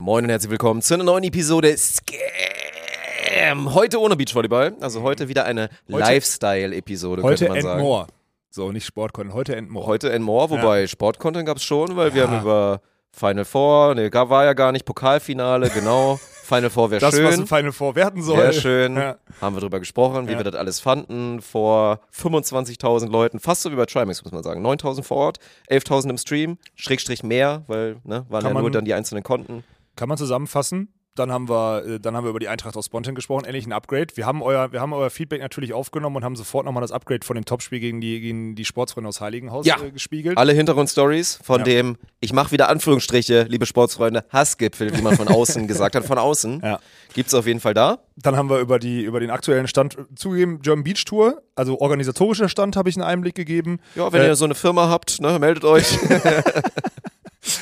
Moin und herzlich willkommen zu einer neuen Episode Scam. Heute ohne Beachvolleyball, also heute wieder eine Lifestyle-Episode, Heute könnte man and sagen. more. So, nicht Sportcontent, heute and more. Heute and more, wobei Sportcontent gab es schon, weil wir haben über Final Four, ne, gar- war ja gar nicht, Pokalfinale, genau. Final Four wäre das, was schön. im Final Four werden soll. Wäre schön. Ja. Haben wir drüber gesprochen, wie Ja. wir das alles fanden. Vor 25.000 Leuten, fast so wie bei Trimax, muss man sagen. 9.000 vor Ort, 11.000 im Stream, Schrägstrich mehr, weil, ne, waren Kann ja nur man- dann die einzelnen Konten. Kann man zusammenfassen? Dann haben wir, äh, dann haben wir über die Eintracht aus Spontan gesprochen, endlich ein Upgrade. Wir haben euer, wir haben euer Feedback natürlich aufgenommen und haben sofort nochmal das Upgrade von dem Topspiel gegen die, gegen die Sportsfreunde aus Heiligenhaus Ja. äh, gespiegelt. Alle Hintergrundstories von Ja. dem, ich mache wieder Anführungsstriche, liebe Sportsfreunde, Hassgipfel, wie man von außen gesagt hat, von außen. Ja. Gibt's auf jeden Fall da. Dann haben wir über, die, über den aktuellen Stand äh, zugegeben, German Beach Tour, also organisatorischer Stand habe ich einen Einblick gegeben. Ja, wenn Äh, ihr so eine Firma habt, ne, meldet euch.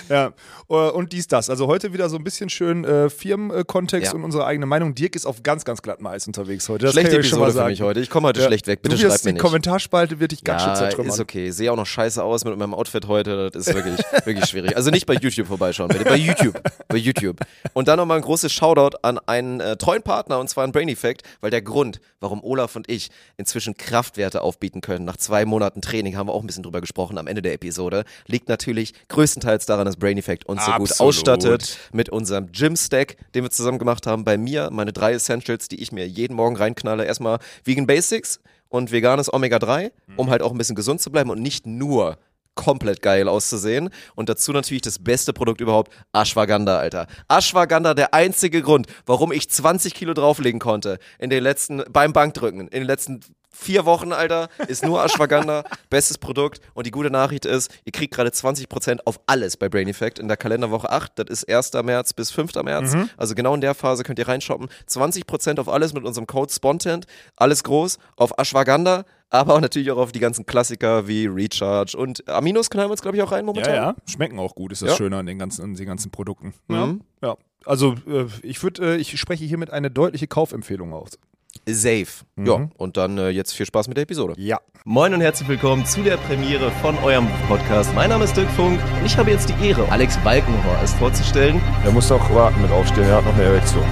Ja, äh, und dies, das. Also heute wieder so ein bisschen schön äh, Firmenkontext Ja. und unsere eigene Meinung. Dirk ist auf ganz, ganz glattem Eis unterwegs heute. Das Schlechte euch schon Episode für mich heute. Ich komme heute Ja. schlecht weg. Bitte du wirst mir die nicht. Kommentarspalte wird dich ganz schön Ja, zertrümmern. ist okay. Sehe auch noch scheiße aus mit meinem Outfit heute. Das ist wirklich, wirklich schwierig. Also nicht bei YouTube vorbeischauen, bitte. Bei YouTube. Bei YouTube. Und dann nochmal ein großes Shoutout an einen äh, treuen Partner, und zwar an Brain Effect, weil der Grund, warum Olaf und ich inzwischen Kraftwerte aufbieten können, nach zwei Monaten Training, haben wir auch ein bisschen drüber gesprochen am Ende der Episode, liegt natürlich größtenteils daran, dass Brain Effect uns so gut Absolut. ausstattet mit unserem Gym-Stack, den wir zusammen gemacht haben. Bei mir meine drei Essentials, die ich mir jeden Morgen reinknalle. Erstmal Vegan Basics und veganes Omega-3, um halt auch ein bisschen gesund zu bleiben und nicht nur komplett geil auszusehen. Und dazu natürlich das beste Produkt überhaupt, Ashwagandha, Alter. Ashwagandha, der einzige Grund, warum ich 20 Kilo drauflegen konnte in den letzten, beim Bankdrücken, in den letzten vier Wochen, Alter, ist nur Ashwagandha, bestes Produkt. Und die gute Nachricht ist, ihr kriegt gerade 20% auf alles bei Brain Effect in der Kalenderwoche 8. Das ist 1. März bis 5. März. Also genau in der Phase könnt ihr reinshoppen. 20% auf alles mit unserem Code Spontent. Alles groß auf Ashwagandha, aber auch natürlich auch auf die ganzen Klassiker wie Recharge und Aminos knallen wir uns, glaube ich, auch rein momentan. Ja, ja, schmecken auch gut, ist das Ja. Schöne an den ganzen, an den ganzen Produkten. Mhm. Ja. ja. Also äh, ich würde, äh, ich spreche hiermit eine deutliche Kaufempfehlung aus. Safe. Ja, und dann äh, jetzt viel Spaß mit der Episode. Ja. Moin und herzlich willkommen zu der Premiere von eurem Podcast. Mein Name ist Dirk Funk und ich habe jetzt die Ehre, Alex Balkenhorst vorzustellen. Er muss doch warten mit aufstehen, er hat noch eine Erektion.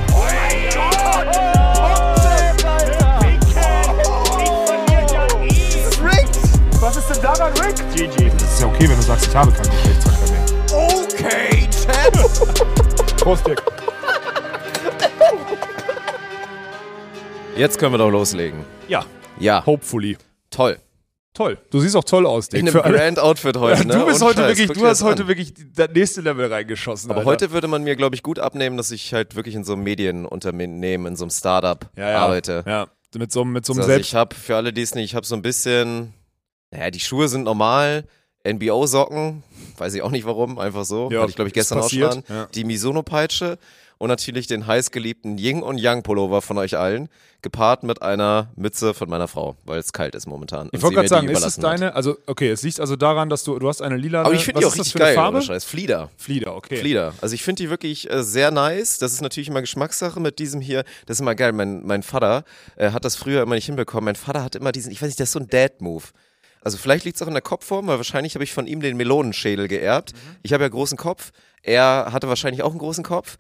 Was ist denn daran, Rick? GG. Das ist ja okay, wenn du sagst, ich habe keinen Geschlechtsverkehr mehr. Okay, Chat. Prost, Dirk. Jetzt können wir doch loslegen. Ja, Ja, hopefully. toll. Toll. Du siehst auch toll aus, Dirk. In einem Grand Outfit heute, ne? du bist heute Scheiß, wirklich, du hast heute an. wirklich das nächste Level reingeschossen. Aber Alter. heute würde man mir, glaube ich, gut abnehmen, dass ich halt wirklich in so einem Medienunternehmen, in so einem Startup ja, ja. arbeite. Ja, mit so, einem- mit so einem Also Selbst. ich habe, für alle, die es nicht, ich habe so ein bisschen, naja, die Schuhe sind normal, NBO-Socken, weiß ich auch nicht warum, einfach so, Ja, hatte ich, glaube ich, gestern auch schon ja. Die Misono-Peitsche und natürlich den heißgeliebten Ying und Yang Pullover von euch allen, gepaart mit einer Mütze von meiner Frau, weil es kalt ist momentan. Ich wollte gerade sagen, ist es überlassen hat. deine, also okay, es liegt also daran, dass du, du hast eine lila. Aber ich finde die auch richtig geil, Farbe? Scheiß. Flieder. Flieder, okay. Flieder. Also ich finde die wirklich äh, sehr nice. Das ist natürlich immer Geschmackssache mit diesem hier. Das ist immer geil. Mein, mein Vater äh, hat das früher immer nicht hinbekommen. Mein Vater hat immer diesen, ich weiß nicht, das ist so ein Dad-Move. Also vielleicht liegt es auch in der Kopfform, weil wahrscheinlich habe ich von ihm den Melonenschädel geerbt. Ich habe ja großen Kopf. Er hatte wahrscheinlich auch einen großen Kopf.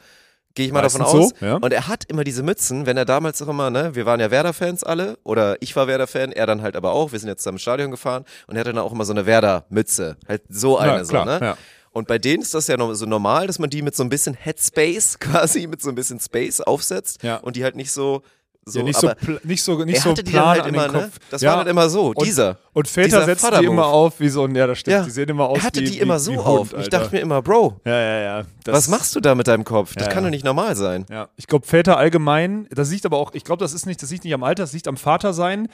Gehe ich mal davon Meistens aus. so, ja. Und er hat immer diese Mützen, wenn er damals auch immer, ne, wir waren ja Werder-Fans alle, oder ich war Werder-Fan, er dann halt aber auch. Wir sind jetzt zusammen ins Stadion gefahren und er hatte dann auch immer so eine Werder-Mütze. Halt so eine, Ja, so, klar, ne? ja. Und bei denen ist das ja so normal, dass man die mit so ein bisschen Headspace quasi, mit so ein bisschen Space aufsetzt Ja. und die halt nicht so, so, ja, nicht, so nicht so nicht er so hatte die plan halt immer, ne? Das ja. war dann immer so, und, dieser. Und Väter setzen die immer auf wie so ein, ja, das stimmt, Ja. die sehen immer aus Er hatte wie, die immer wie, so wie auf. Hund, ich dachte mir immer, Bro, ja, ja, ja. Das, was machst du da mit deinem Kopf? Das kann doch nicht normal sein. Ja, ich glaube, Väter allgemein, das liegt aber auch, ich glaube, das ist nicht, das liegt nicht am Alter, das liegt am Vatersein.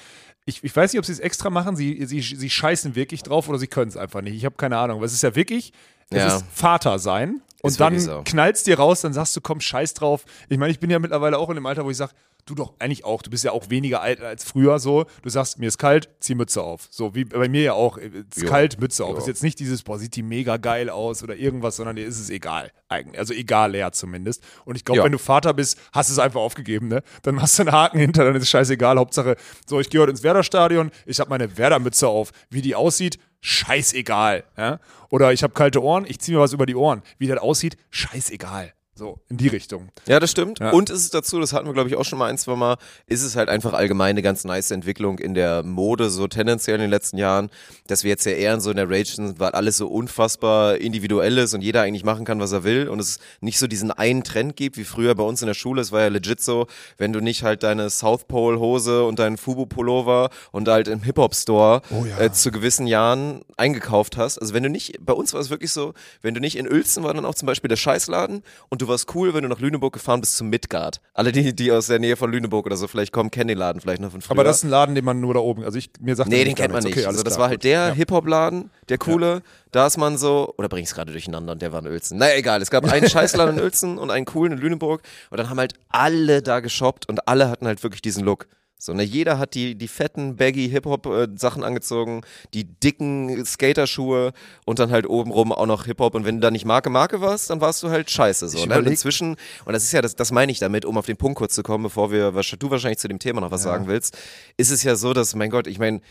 Ich, ich weiß nicht, ob sie es extra machen, sie, sie, sie scheißen wirklich drauf oder sie können es einfach nicht. Ich habe keine Ahnung, aber es ist ja wirklich, es ist Vater sein. Und dann so. knallst dir raus, dann sagst du, komm, scheiß drauf. Ich meine, ich bin ja mittlerweile auch in dem Alter, wo ich sage, du doch eigentlich auch, du bist ja auch weniger alt als früher so. Du sagst, mir ist kalt, zieh Mütze auf. So wie bei mir ja auch, es ist Ja. kalt, Mütze auf. Ja. Ist jetzt nicht dieses, boah, sieht die mega geil aus oder irgendwas, sondern dir ist es egal. Eigentlich. Also egal, leer zumindest. Und ich glaube, wenn du Vater bist, hast du es einfach aufgegeben, ne? Dann machst du einen Haken hinter, dann ist es scheißegal. Hauptsache, so, ich gehe heute ins Werder-Stadion, ich habe meine Werder-Mütze auf. Wie die aussieht, scheißegal. Ja? Oder ich habe kalte Ohren, ich ziehe mir was über die Ohren. Wie das aussieht, scheißegal. So, in die Richtung. Ja, das stimmt. Ja. Und ist es dazu, das hatten wir, glaube ich, auch schon mal ein, zwei Mal, ist es halt einfach allgemein eine ganz nice Entwicklung in der Mode, so tendenziell in den letzten Jahren, dass wir jetzt ja eher in so einer Rage sind, weil alles so unfassbar individuell ist und jeder eigentlich machen kann, was er will und es nicht so diesen einen Trend gibt, wie früher bei uns in der Schule. Es war ja legit so, wenn du nicht halt deine South Pole Hose und deinen Fubu Pullover und halt im Hip Hop Store Oh ja. äh, zu gewissen Jahren eingekauft hast. Also wenn du nicht, bei uns war es wirklich so, wenn du nicht in Uelzen war dann auch zum Beispiel der Scheißladen und du warst cool, wenn du nach Lüneburg gefahren bist zum Midgard. Alle die, die aus der Nähe von Lüneburg oder so vielleicht kommen, kennen den Laden vielleicht noch von früher. Aber das ist ein Laden, den man nur da oben, also ich, mir sagt Nee, den kennt man nicht. Okay, also das klar, war halt gut. der Ja. Hip-Hop-Laden, der coole. Da ist man so, oder bring ich gerade durcheinander und der war in Uelzen. Naja, egal. Es gab einen Scheißladen in Uelzen und einen coolen in Lüneburg. Und dann haben halt alle da geshoppt und alle hatten halt wirklich diesen Look. So, ne, jeder hat die, die fetten, baggy Hip-Hop-Sachen angezogen, die dicken Skaterschuhe und dann halt obenrum auch noch Hip-Hop. Und wenn du da nicht Marke Marke warst, dann warst du halt scheiße. So, ne? Und inzwischen, und das ist ja, das, das meine ich damit, um auf den Punkt kurz zu kommen, bevor wir, was du wahrscheinlich zu dem Thema noch was sagen willst, ist es ja so, dass, mein Gott, ich meine,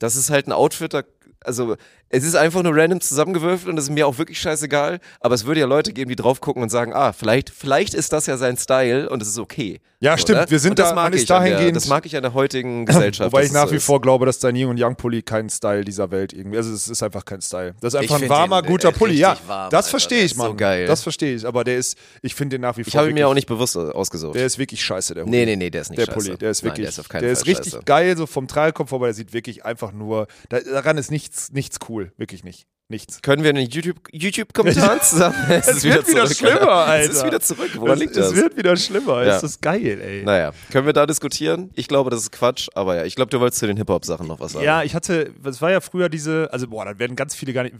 das ist halt ein Outfit, da, also es ist einfach nur random zusammengewürfelt und das ist mir auch wirklich scheißegal, aber es würde ja Leute geben, die drauf gucken und sagen, ah, vielleicht, vielleicht ist das ja sein Style und es ist okay. Ja, stimmt, wir sind und das da- mag man ist ich an der, dahingehend- Das mag ich an der heutigen Gesellschaft. Wobei ich es nach so wie vor glaube, dass dein Yin und Yang Pulli kein Style dieser Welt irgendwie, also es ist einfach kein Style. Das ist einfach ein find warmer, den, guter äh, Pulli. Ja, warm, das verstehe Der ich, ist so geil. Das verstehe ich, aber der ist, ich finde den nach wie vor Ich habe ihn mir auch nicht bewusst ausgesucht. Der ist wirklich scheiße, der Hut. Nee, nee, nee, der ist nicht der scheiße. Pulli, der ist Nein, wirklich, der ist der ist richtig scheiße. geil, so vom Tragenkopf, aber der sieht wirklich einfach nur, da, daran ist nichts, nichts cool, wirklich nicht, nichts. Können wir in den YouTube- zusammen? Es, Es wird wieder schlimmer, Alter. Es ist wieder zurück. Woran Es- liegt das? Es wird wieder schlimmer, Ja. ist das geil, ey. Naja, können wir da diskutieren? Ich glaube, das ist Quatsch, aber ja, ich glaube, du wolltest zu den Hip-Hop-Sachen noch was sagen. Ja, ich hatte, es war ja früher diese, also boah, da werden ganz viele gar nicht.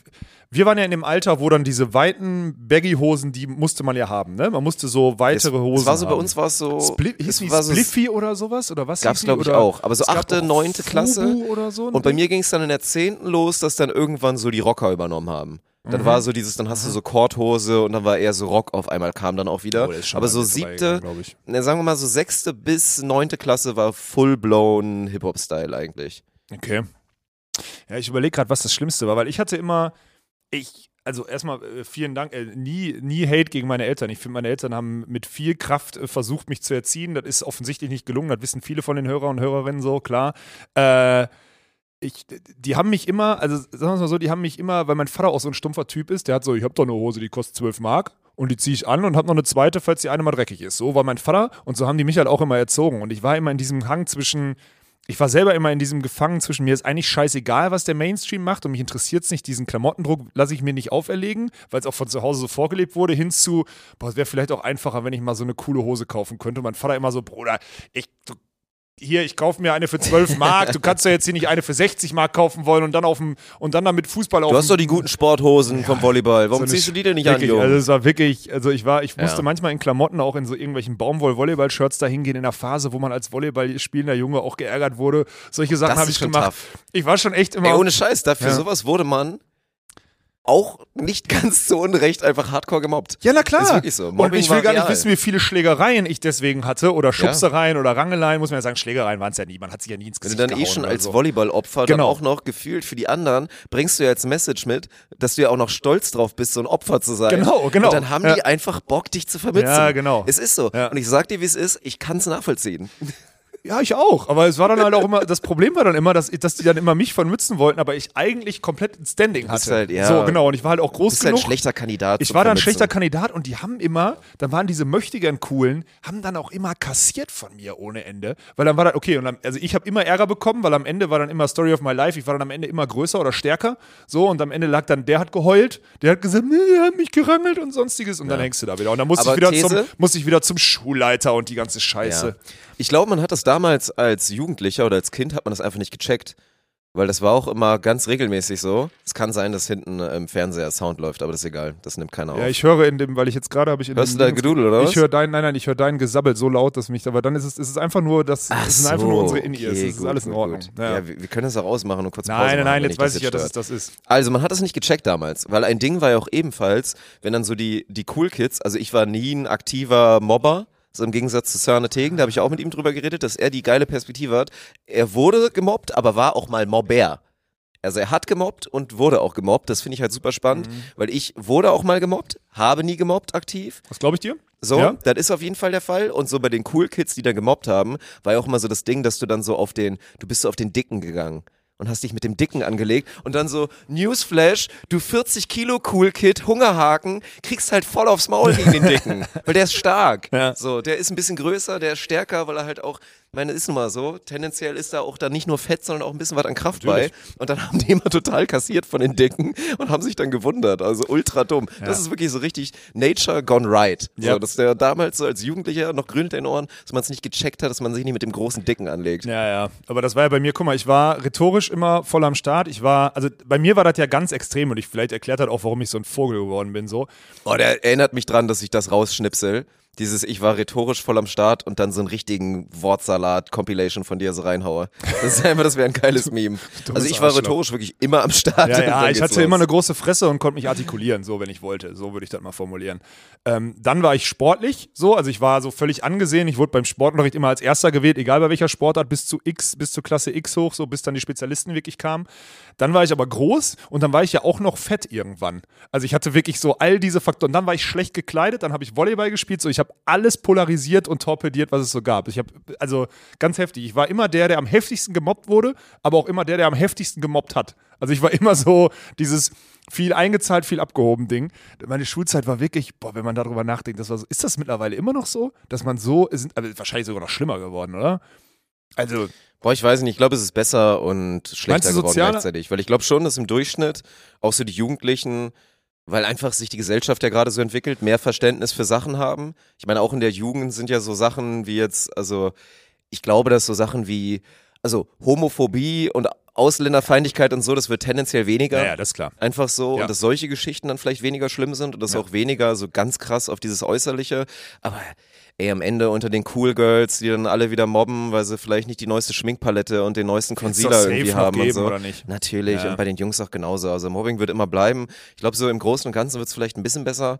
Wir waren ja in dem Alter, wo dann diese weiten Baggy-Hosen, die musste man ja haben, ne? Man musste so weitere Hosen Es war so, bei haben. uns war es so. Spli hieß es war so Spliffy oder sowas? Oder was? Gab's, hieß die? glaube ich, auch. Aber so es gab achte, neunte Klasse. Oder so. Und bei mir ging es dann in der zehnten los, dass dann irgendwann so die Rocker übernommen haben. Mhm. Dann war so dieses, dann hast du so Korthose und dann war eher so Rock auf einmal kam dann auch wieder. Oh, Aber so siebte, ne, sagen wir mal so sechste bis neunte Klasse war full-blown Hip-Hop-Style eigentlich. Okay. Ja, ich überlege gerade, was das Schlimmste war, weil ich hatte immer, ich, also erstmal äh, vielen Dank, äh, nie, nie Hate gegen meine Eltern. Ich finde, meine Eltern haben mit viel Kraft äh, versucht, mich zu erziehen. Das ist offensichtlich nicht gelungen, das wissen viele von den Hörer und Hörerinnen so, klar. Äh, ich, die haben mich immer, also sagen wir es mal so, die haben mich immer, weil mein Vater auch so ein stumpfer Typ ist, der hat so, ich habe doch eine Hose, die kostet 12 Mark und die ziehe ich an und habe noch eine zweite, falls die eine mal dreckig ist. So war mein Vater und so haben die mich halt auch immer erzogen und ich war immer in diesem Hang zwischen, ich war selber immer in diesem Gefangen zwischen mir ist eigentlich scheißegal, was der Mainstream macht und mich interessiert es nicht, diesen Klamottendruck lasse ich mir nicht auferlegen, weil es auch von zu Hause so vorgelebt wurde, hin zu, boah, es wäre vielleicht auch einfacher, wenn ich mal so eine coole Hose kaufen könnte. Und mein Vater immer so, Bruder, ich, du, hier, ich kaufe mir eine für 12 Mark, du kannst ja jetzt hier nicht eine für 60 Mark kaufen wollen und dann auf dem, und dann damit Fußball auf Du hast doch die guten Sporthosen vom Volleyball. Warum so ziehst du die denn nicht wirklich, an, Junge? Also es war wirklich, also ich war, ich musste Ja. manchmal in Klamotten auch in so irgendwelchen Baumwoll-Volleyball-Shirts da hingehen in der Phase, wo man als Volleyball spielender Junge auch geärgert wurde. Solche Sachen habe ich gemacht. tough. Ich war schon echt immer. Ey, ohne Scheiß, dafür Ja. sowas wurde man auch nicht ganz zu Unrecht einfach hardcore gemobbt. ja, na klar. Ist wirklich so. und ich will gar nicht real. wissen, wie viele Schlägereien ich deswegen hatte oder Schubsereien oder Rangeleien. Muss man ja sagen, Schlägereien waren es ja nie. Man hat sich ja nie ins Wenn du Gesicht dann eh schon als so. Volleyballopfer dann Genau. auch noch gefühlt für die anderen, bringst du ja als Message mit, dass du ja auch noch stolz drauf bist, so ein Opfer zu sein. Genau, genau. Und dann haben Ja. die einfach Bock, dich zu vermitzen. Ja, genau. Es ist so. Ja. Und ich sag dir, wie es ist, ich kann es nachvollziehen. Ja, ich auch. Aber es war dann halt auch immer, das Problem war dann immer, dass, dass die dann immer mich vermützen wollten, aber ich eigentlich komplett ein Standing hatte. halt, ja. So, genau. Und ich war halt auch Du groß bist halt ein genug. schlechter Kandidat. Ich war dann ein schlechter Kandidat und die haben immer, dann waren diese Möchtegern coolen, haben dann auch immer kassiert von mir ohne Ende, weil dann war das okay und dann, also ich habe immer Ärger bekommen, weil am Ende war dann immer Story of my life, ich war dann am Ende immer größer oder stärker, so und am Ende lag dann der hat geheult, der hat gesagt, nee, der hat mich gerangelt und sonstiges und dann hängst du da wieder und dann musste ich wieder These? zum musste ich wieder zum Schulleiter und die ganze Scheiße. Ja. Ich glaube, man hat das damals als Jugendlicher oder als Kind hat man das einfach nicht gecheckt. Weil das war auch immer ganz regelmäßig so. Es kann sein, dass hinten im Fernseher Sound läuft, aber das ist egal. Das nimmt keiner auf. Ja, ich höre in dem, weil ich jetzt gerade habe ich in Hörst dem du Dings- Gedudel oder was? Ich höre dein, nein, nein, ich höre dein Gesabbel so laut, dass mich, aber dann ist es, ist es einfach nur, das, Ach es sind einfach nur so, unsere In-Ears, okay, das ist gut, alles in Ordnung. Ja. Ja, wir, können das auch ausmachen und kurz Pause Nein, nein, nein, jetzt weiß ich ja, dass es das ist. Also man hat das nicht gecheckt damals, weil ein Ding war ja auch ebenfalls, wenn dann so die, die Cool Kids, also ich war nie ein aktiver Mobber, so im Gegensatz zu Sörne Tegen, da habe ich auch mit ihm drüber geredet, dass er die geile Perspektive hat. Er wurde gemobbt, aber war auch mal Mobber. Also er hat gemobbt und wurde auch gemobbt. Das finde ich halt super spannend, Mhm. weil ich wurde auch mal gemobbt, habe nie gemobbt aktiv. Was glaube ich dir? So, Ja. das ist auf jeden Fall der Fall. Und so bei den Cool Kids, die da gemobbt haben, war ja auch immer so das Ding, dass du dann so auf den, du bist so auf den Dicken gegangen. Und hast dich mit dem Dicken angelegt und dann so, Newsflash, du 40 Kilo Cool Kid, Hungerhaken, kriegst halt voll aufs Maul gegen den Dicken. weil der ist stark. Ja. So, der ist ein bisschen größer, der ist stärker, weil er halt auch, ich meine, ist nun mal so, tendenziell ist da auch da nicht nur Fett, sondern auch ein bisschen was an Kraft bei. Und dann haben die immer total kassiert von den Dicken und haben sich dann gewundert. Also ultra dumm. Das ist wirklich so richtig Nature gone right. Ja. So, dass der damals so als Jugendlicher noch grün in den Ohren, dass man es nicht gecheckt hat, dass man sich nicht mit dem großen Dicken anlegt. Ja, ja. Aber das war ja bei mir, guck mal, ich war rhetorisch immer voll am Start. Ich war, also bei mir war das ja ganz extrem und ich vielleicht erklärt hat auch, warum ich so ein Vogel geworden bin. So. Oh, der erinnert mich dran, dass ich das rausschnipsel. Dieses, ich war rhetorisch voll am Start und dann so einen richtigen Wortsalat-Compilation von dir so reinhaue. Das ist einfach, das wäre ein geiles Meme. Also ich war rhetorisch wirklich immer am Start. Ja, ja, ich hatte los. immer eine große Fresse und konnte mich artikulieren, so wenn ich wollte. So würde ich das mal formulieren. Ähm, dann war ich sportlich, so, also ich war so völlig angesehen. Ich wurde beim Sportunterricht immer als Erster gewählt, egal bei welcher Sportart, bis zu X, bis zur Klasse X hoch, so bis dann die Spezialisten wirklich kamen. Dann war ich aber groß und dann war ich ja auch noch fett irgendwann. Also ich hatte wirklich so all diese Faktoren. Dann war ich schlecht gekleidet, dann habe ich Volleyball gespielt, so ich habe alles polarisiert und torpediert, was es so gab. Ich habe also ganz heftig. Ich war immer der, der am heftigsten gemobbt wurde, aber auch immer der, der am heftigsten gemobbt hat. Also ich war immer so dieses viel eingezahlt, viel abgehoben Ding. Meine Schulzeit war wirklich, boah, wenn man darüber nachdenkt, das war so, ist das mittlerweile immer noch so, dass man so, ist, also wahrscheinlich sogar noch schlimmer geworden, oder? Also, Boah, ich weiß nicht, ich glaube, es ist besser und schlechter geworden gleichzeitig. Weil ich glaube schon, dass im Durchschnitt auch so die Jugendlichen, weil einfach sich die Gesellschaft ja gerade so entwickelt, mehr Verständnis für Sachen haben. Ich meine, auch in der Jugend sind ja so Sachen wie jetzt, also ich glaube, dass so Sachen wie, also Homophobie und Ausländerfeindlichkeit und so, das wird tendenziell weniger. ja, das ist klar. Einfach so, Ja. und dass solche Geschichten dann vielleicht weniger schlimm sind und dass Ja. auch weniger so ganz krass auf dieses Äußerliche. Aber ey, am Ende unter den Cool Girls, die dann alle wieder mobben, weil sie vielleicht nicht die neueste Schminkpalette und den neuesten Concealer irgendwie haben und so. oder nicht? Natürlich, Ja. und bei den Jungs auch genauso. Also Mobbing wird immer bleiben. Ich glaube, so im Großen und Ganzen wird es vielleicht ein bisschen besser.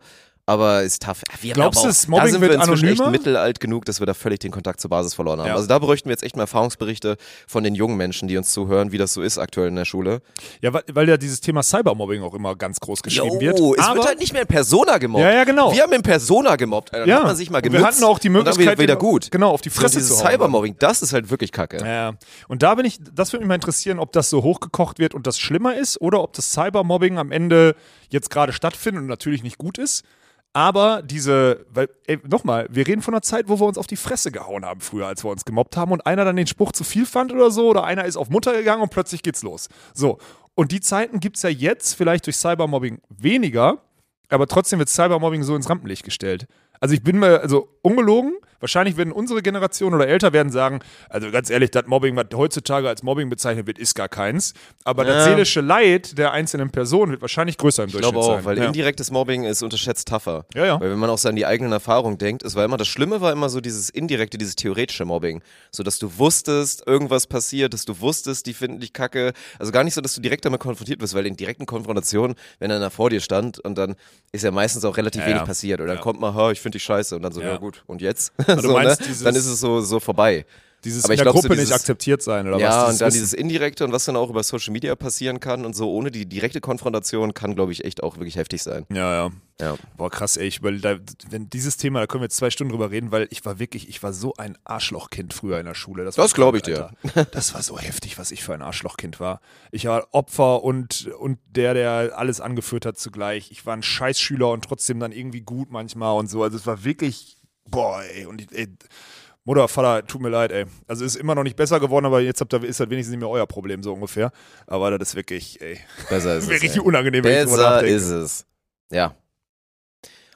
Aber ist tough. Wir Glaubst du, das Mobbing da sind wird wir inzwischen echt anonymer? mittelalt genug, dass wir da völlig den Kontakt zur Basis verloren haben. Ja. Also da bräuchten wir jetzt echt mal Erfahrungsberichte von den jungen Menschen, die uns zuhören, wie das so ist aktuell in der Schule. Ja, weil, weil ja dieses Thema Cybermobbing auch immer ganz groß geschrieben wird. Jo, es aber, wird halt nicht mehr in Persona gemobbt. Ja, ja, genau. Wir haben in Persona gemobbt. Alter. Dann Ja. hat man sich mal Und wir genutzt. hatten auch die Möglichkeit, wieder, gut. genau, auf die Fresse dieses zu hauen. Cybermobbing, das ist halt wirklich kacke. Ja, und da bin ich, das würde mich mal interessieren, ob das so hochgekocht wird und das schlimmer ist oder ob das Cybermobbing am Ende jetzt gerade stattfindet und natürlich nicht gut ist. Aber diese, weil, ey, nochmal, wir reden von einer Zeit, wo wir uns auf die Fresse gehauen haben früher, als wir uns gemobbt haben und einer dann den Spruch zu viel fand oder so oder einer ist auf Mutter gegangen und plötzlich geht's los. So. Und die Zeiten gibt's ja jetzt vielleicht durch Cybermobbing weniger, aber trotzdem wird Cybermobbing so ins Rampenlicht gestellt. Also ich bin mir, also ungelogen, wahrscheinlich werden unsere Generation oder älter werden sagen, also ganz ehrlich, das Mobbing, was heutzutage als Mobbing bezeichnet wird, ist gar keins. Aber das Ja. seelische Leid der einzelnen Person wird wahrscheinlich größer im Ich Durchschnitt glaube auch, sein. weil ja. indirektes Mobbing ist unterschätzt tougher. Ja, ja. Weil wenn man auch so an die eigenen Erfahrungen denkt, es war immer das Schlimme war immer so dieses indirekte, dieses theoretische Mobbing. So, dass du wusstest, irgendwas passiert, dass du wusstest, die finden dich kacke. Also gar nicht so, dass du direkt damit konfrontiert wirst, weil in direkten Konfrontationen, wenn einer vor dir stand und dann ist ja meistens auch relativ Ja, wenig passiert. Oder dann kommt mal, ha, ich finde dich scheiße. Und dann so, Ja. gut, und jetzt? so, meinst ne? dieses- Dann ist es so, so vorbei. Dieses Aber in ich der glaub, so Gruppe nicht dieses- akzeptiert sein oder ja, was? und dann Wissen. dieses Indirekte und was dann auch über Social Media passieren kann und so ohne die direkte Konfrontation kann, glaube ich, echt auch wirklich heftig sein. Ja, ja. Ja. Boah, krass, ey. Ich, weil da, wenn dieses Thema, da können wir jetzt zwei Stunden drüber reden, weil ich war wirklich, ich war so ein Arschlochkind früher in der Schule. Das, Das glaub ich krank, dir. Alter. Das war so heftig, was ich für ein Arschlochkind war. Ich war Opfer und, und der, der alles angeführt hat zugleich. Ich war ein Scheißschüler und trotzdem dann irgendwie gut manchmal und so. Also es war wirklich, boah, ey. Und ich, ey, Mutter, Vater, tut mir leid, ey. Also ist immer noch nicht besser geworden, aber jetzt habt ihr, ist halt wenigstens nicht mehr euer Problem, so ungefähr. Aber das ist wirklich, ey, Besser ist es. wirklich unangenehm, wenn ich drüber Besser ist es. Ja.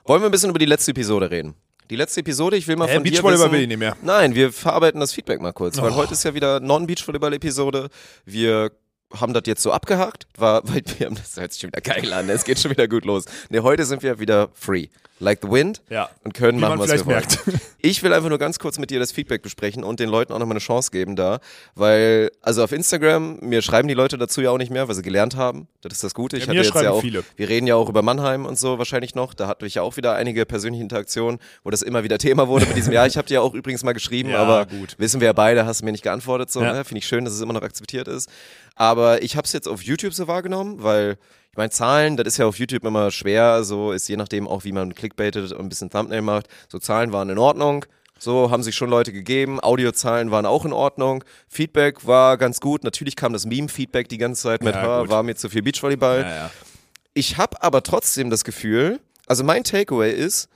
Wollen wir ein bisschen über die letzte Episode reden? Die letzte Episode, ich will mal Hä, von dir Beachvolleyball wissen, will ich nicht mehr. Nein, wir verarbeiten das Feedback mal kurz, weil Oh. heute ist ja wieder Non-Beachvolleyball-Episode. Wir haben das jetzt so abgehakt, war, weil wir haben, das sich schon wieder geil an, es geht schon wieder gut los. Ne, heute sind wir wieder free. Like the wind. Ja. Und können Wie machen, man was wir wollen. Ich will einfach nur ganz kurz mit dir das Feedback besprechen und den Leuten auch nochmal eine Chance geben da, weil, also auf Instagram, mir schreiben die Leute dazu ja auch nicht mehr, weil sie gelernt haben. Das ist das Gute. Ich Ja, hatte jetzt ja auch, viele. wir reden ja auch über Mannheim und so wahrscheinlich noch. Da hatte ich ja auch wieder einige persönliche Interaktionen, wo das immer wieder Thema wurde mit diesem Jahr. Ich habe dir ja auch übrigens mal geschrieben, Ja, aber gut. wissen wir ja beide, hast du mir nicht geantwortet. So, Ja. ne? Finde ich schön, dass es immer noch akzeptiert ist. Aber ich habe es jetzt auf YouTube so wahrgenommen, weil Ich meine, Zahlen, das ist ja auf YouTube immer schwer, so ist je nachdem auch, wie man clickbaitet und ein bisschen Thumbnail macht. So Zahlen waren in Ordnung. So haben sich schon Leute gegeben. Audiozahlen waren auch in Ordnung. Feedback war ganz gut. Natürlich kam das Meme-Feedback die ganze Zeit mit, Ja, "Ha, gut. war mir zu viel Beachvolleyball. Ja, ja. Ich habe aber trotzdem das Gefühl, also mein Takeaway ist,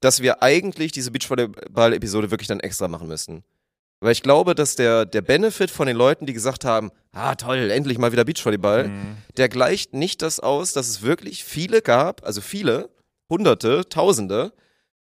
dass wir eigentlich diese Beachvolleyball-Episode wirklich dann extra machen müssten. Weil ich glaube, dass der, der Benefit von den Leuten, die gesagt haben, ah toll, endlich mal wieder Beachvolleyball, Mhm. der gleicht nicht das aus, dass es wirklich viele gab, also viele, Hunderte, Tausende,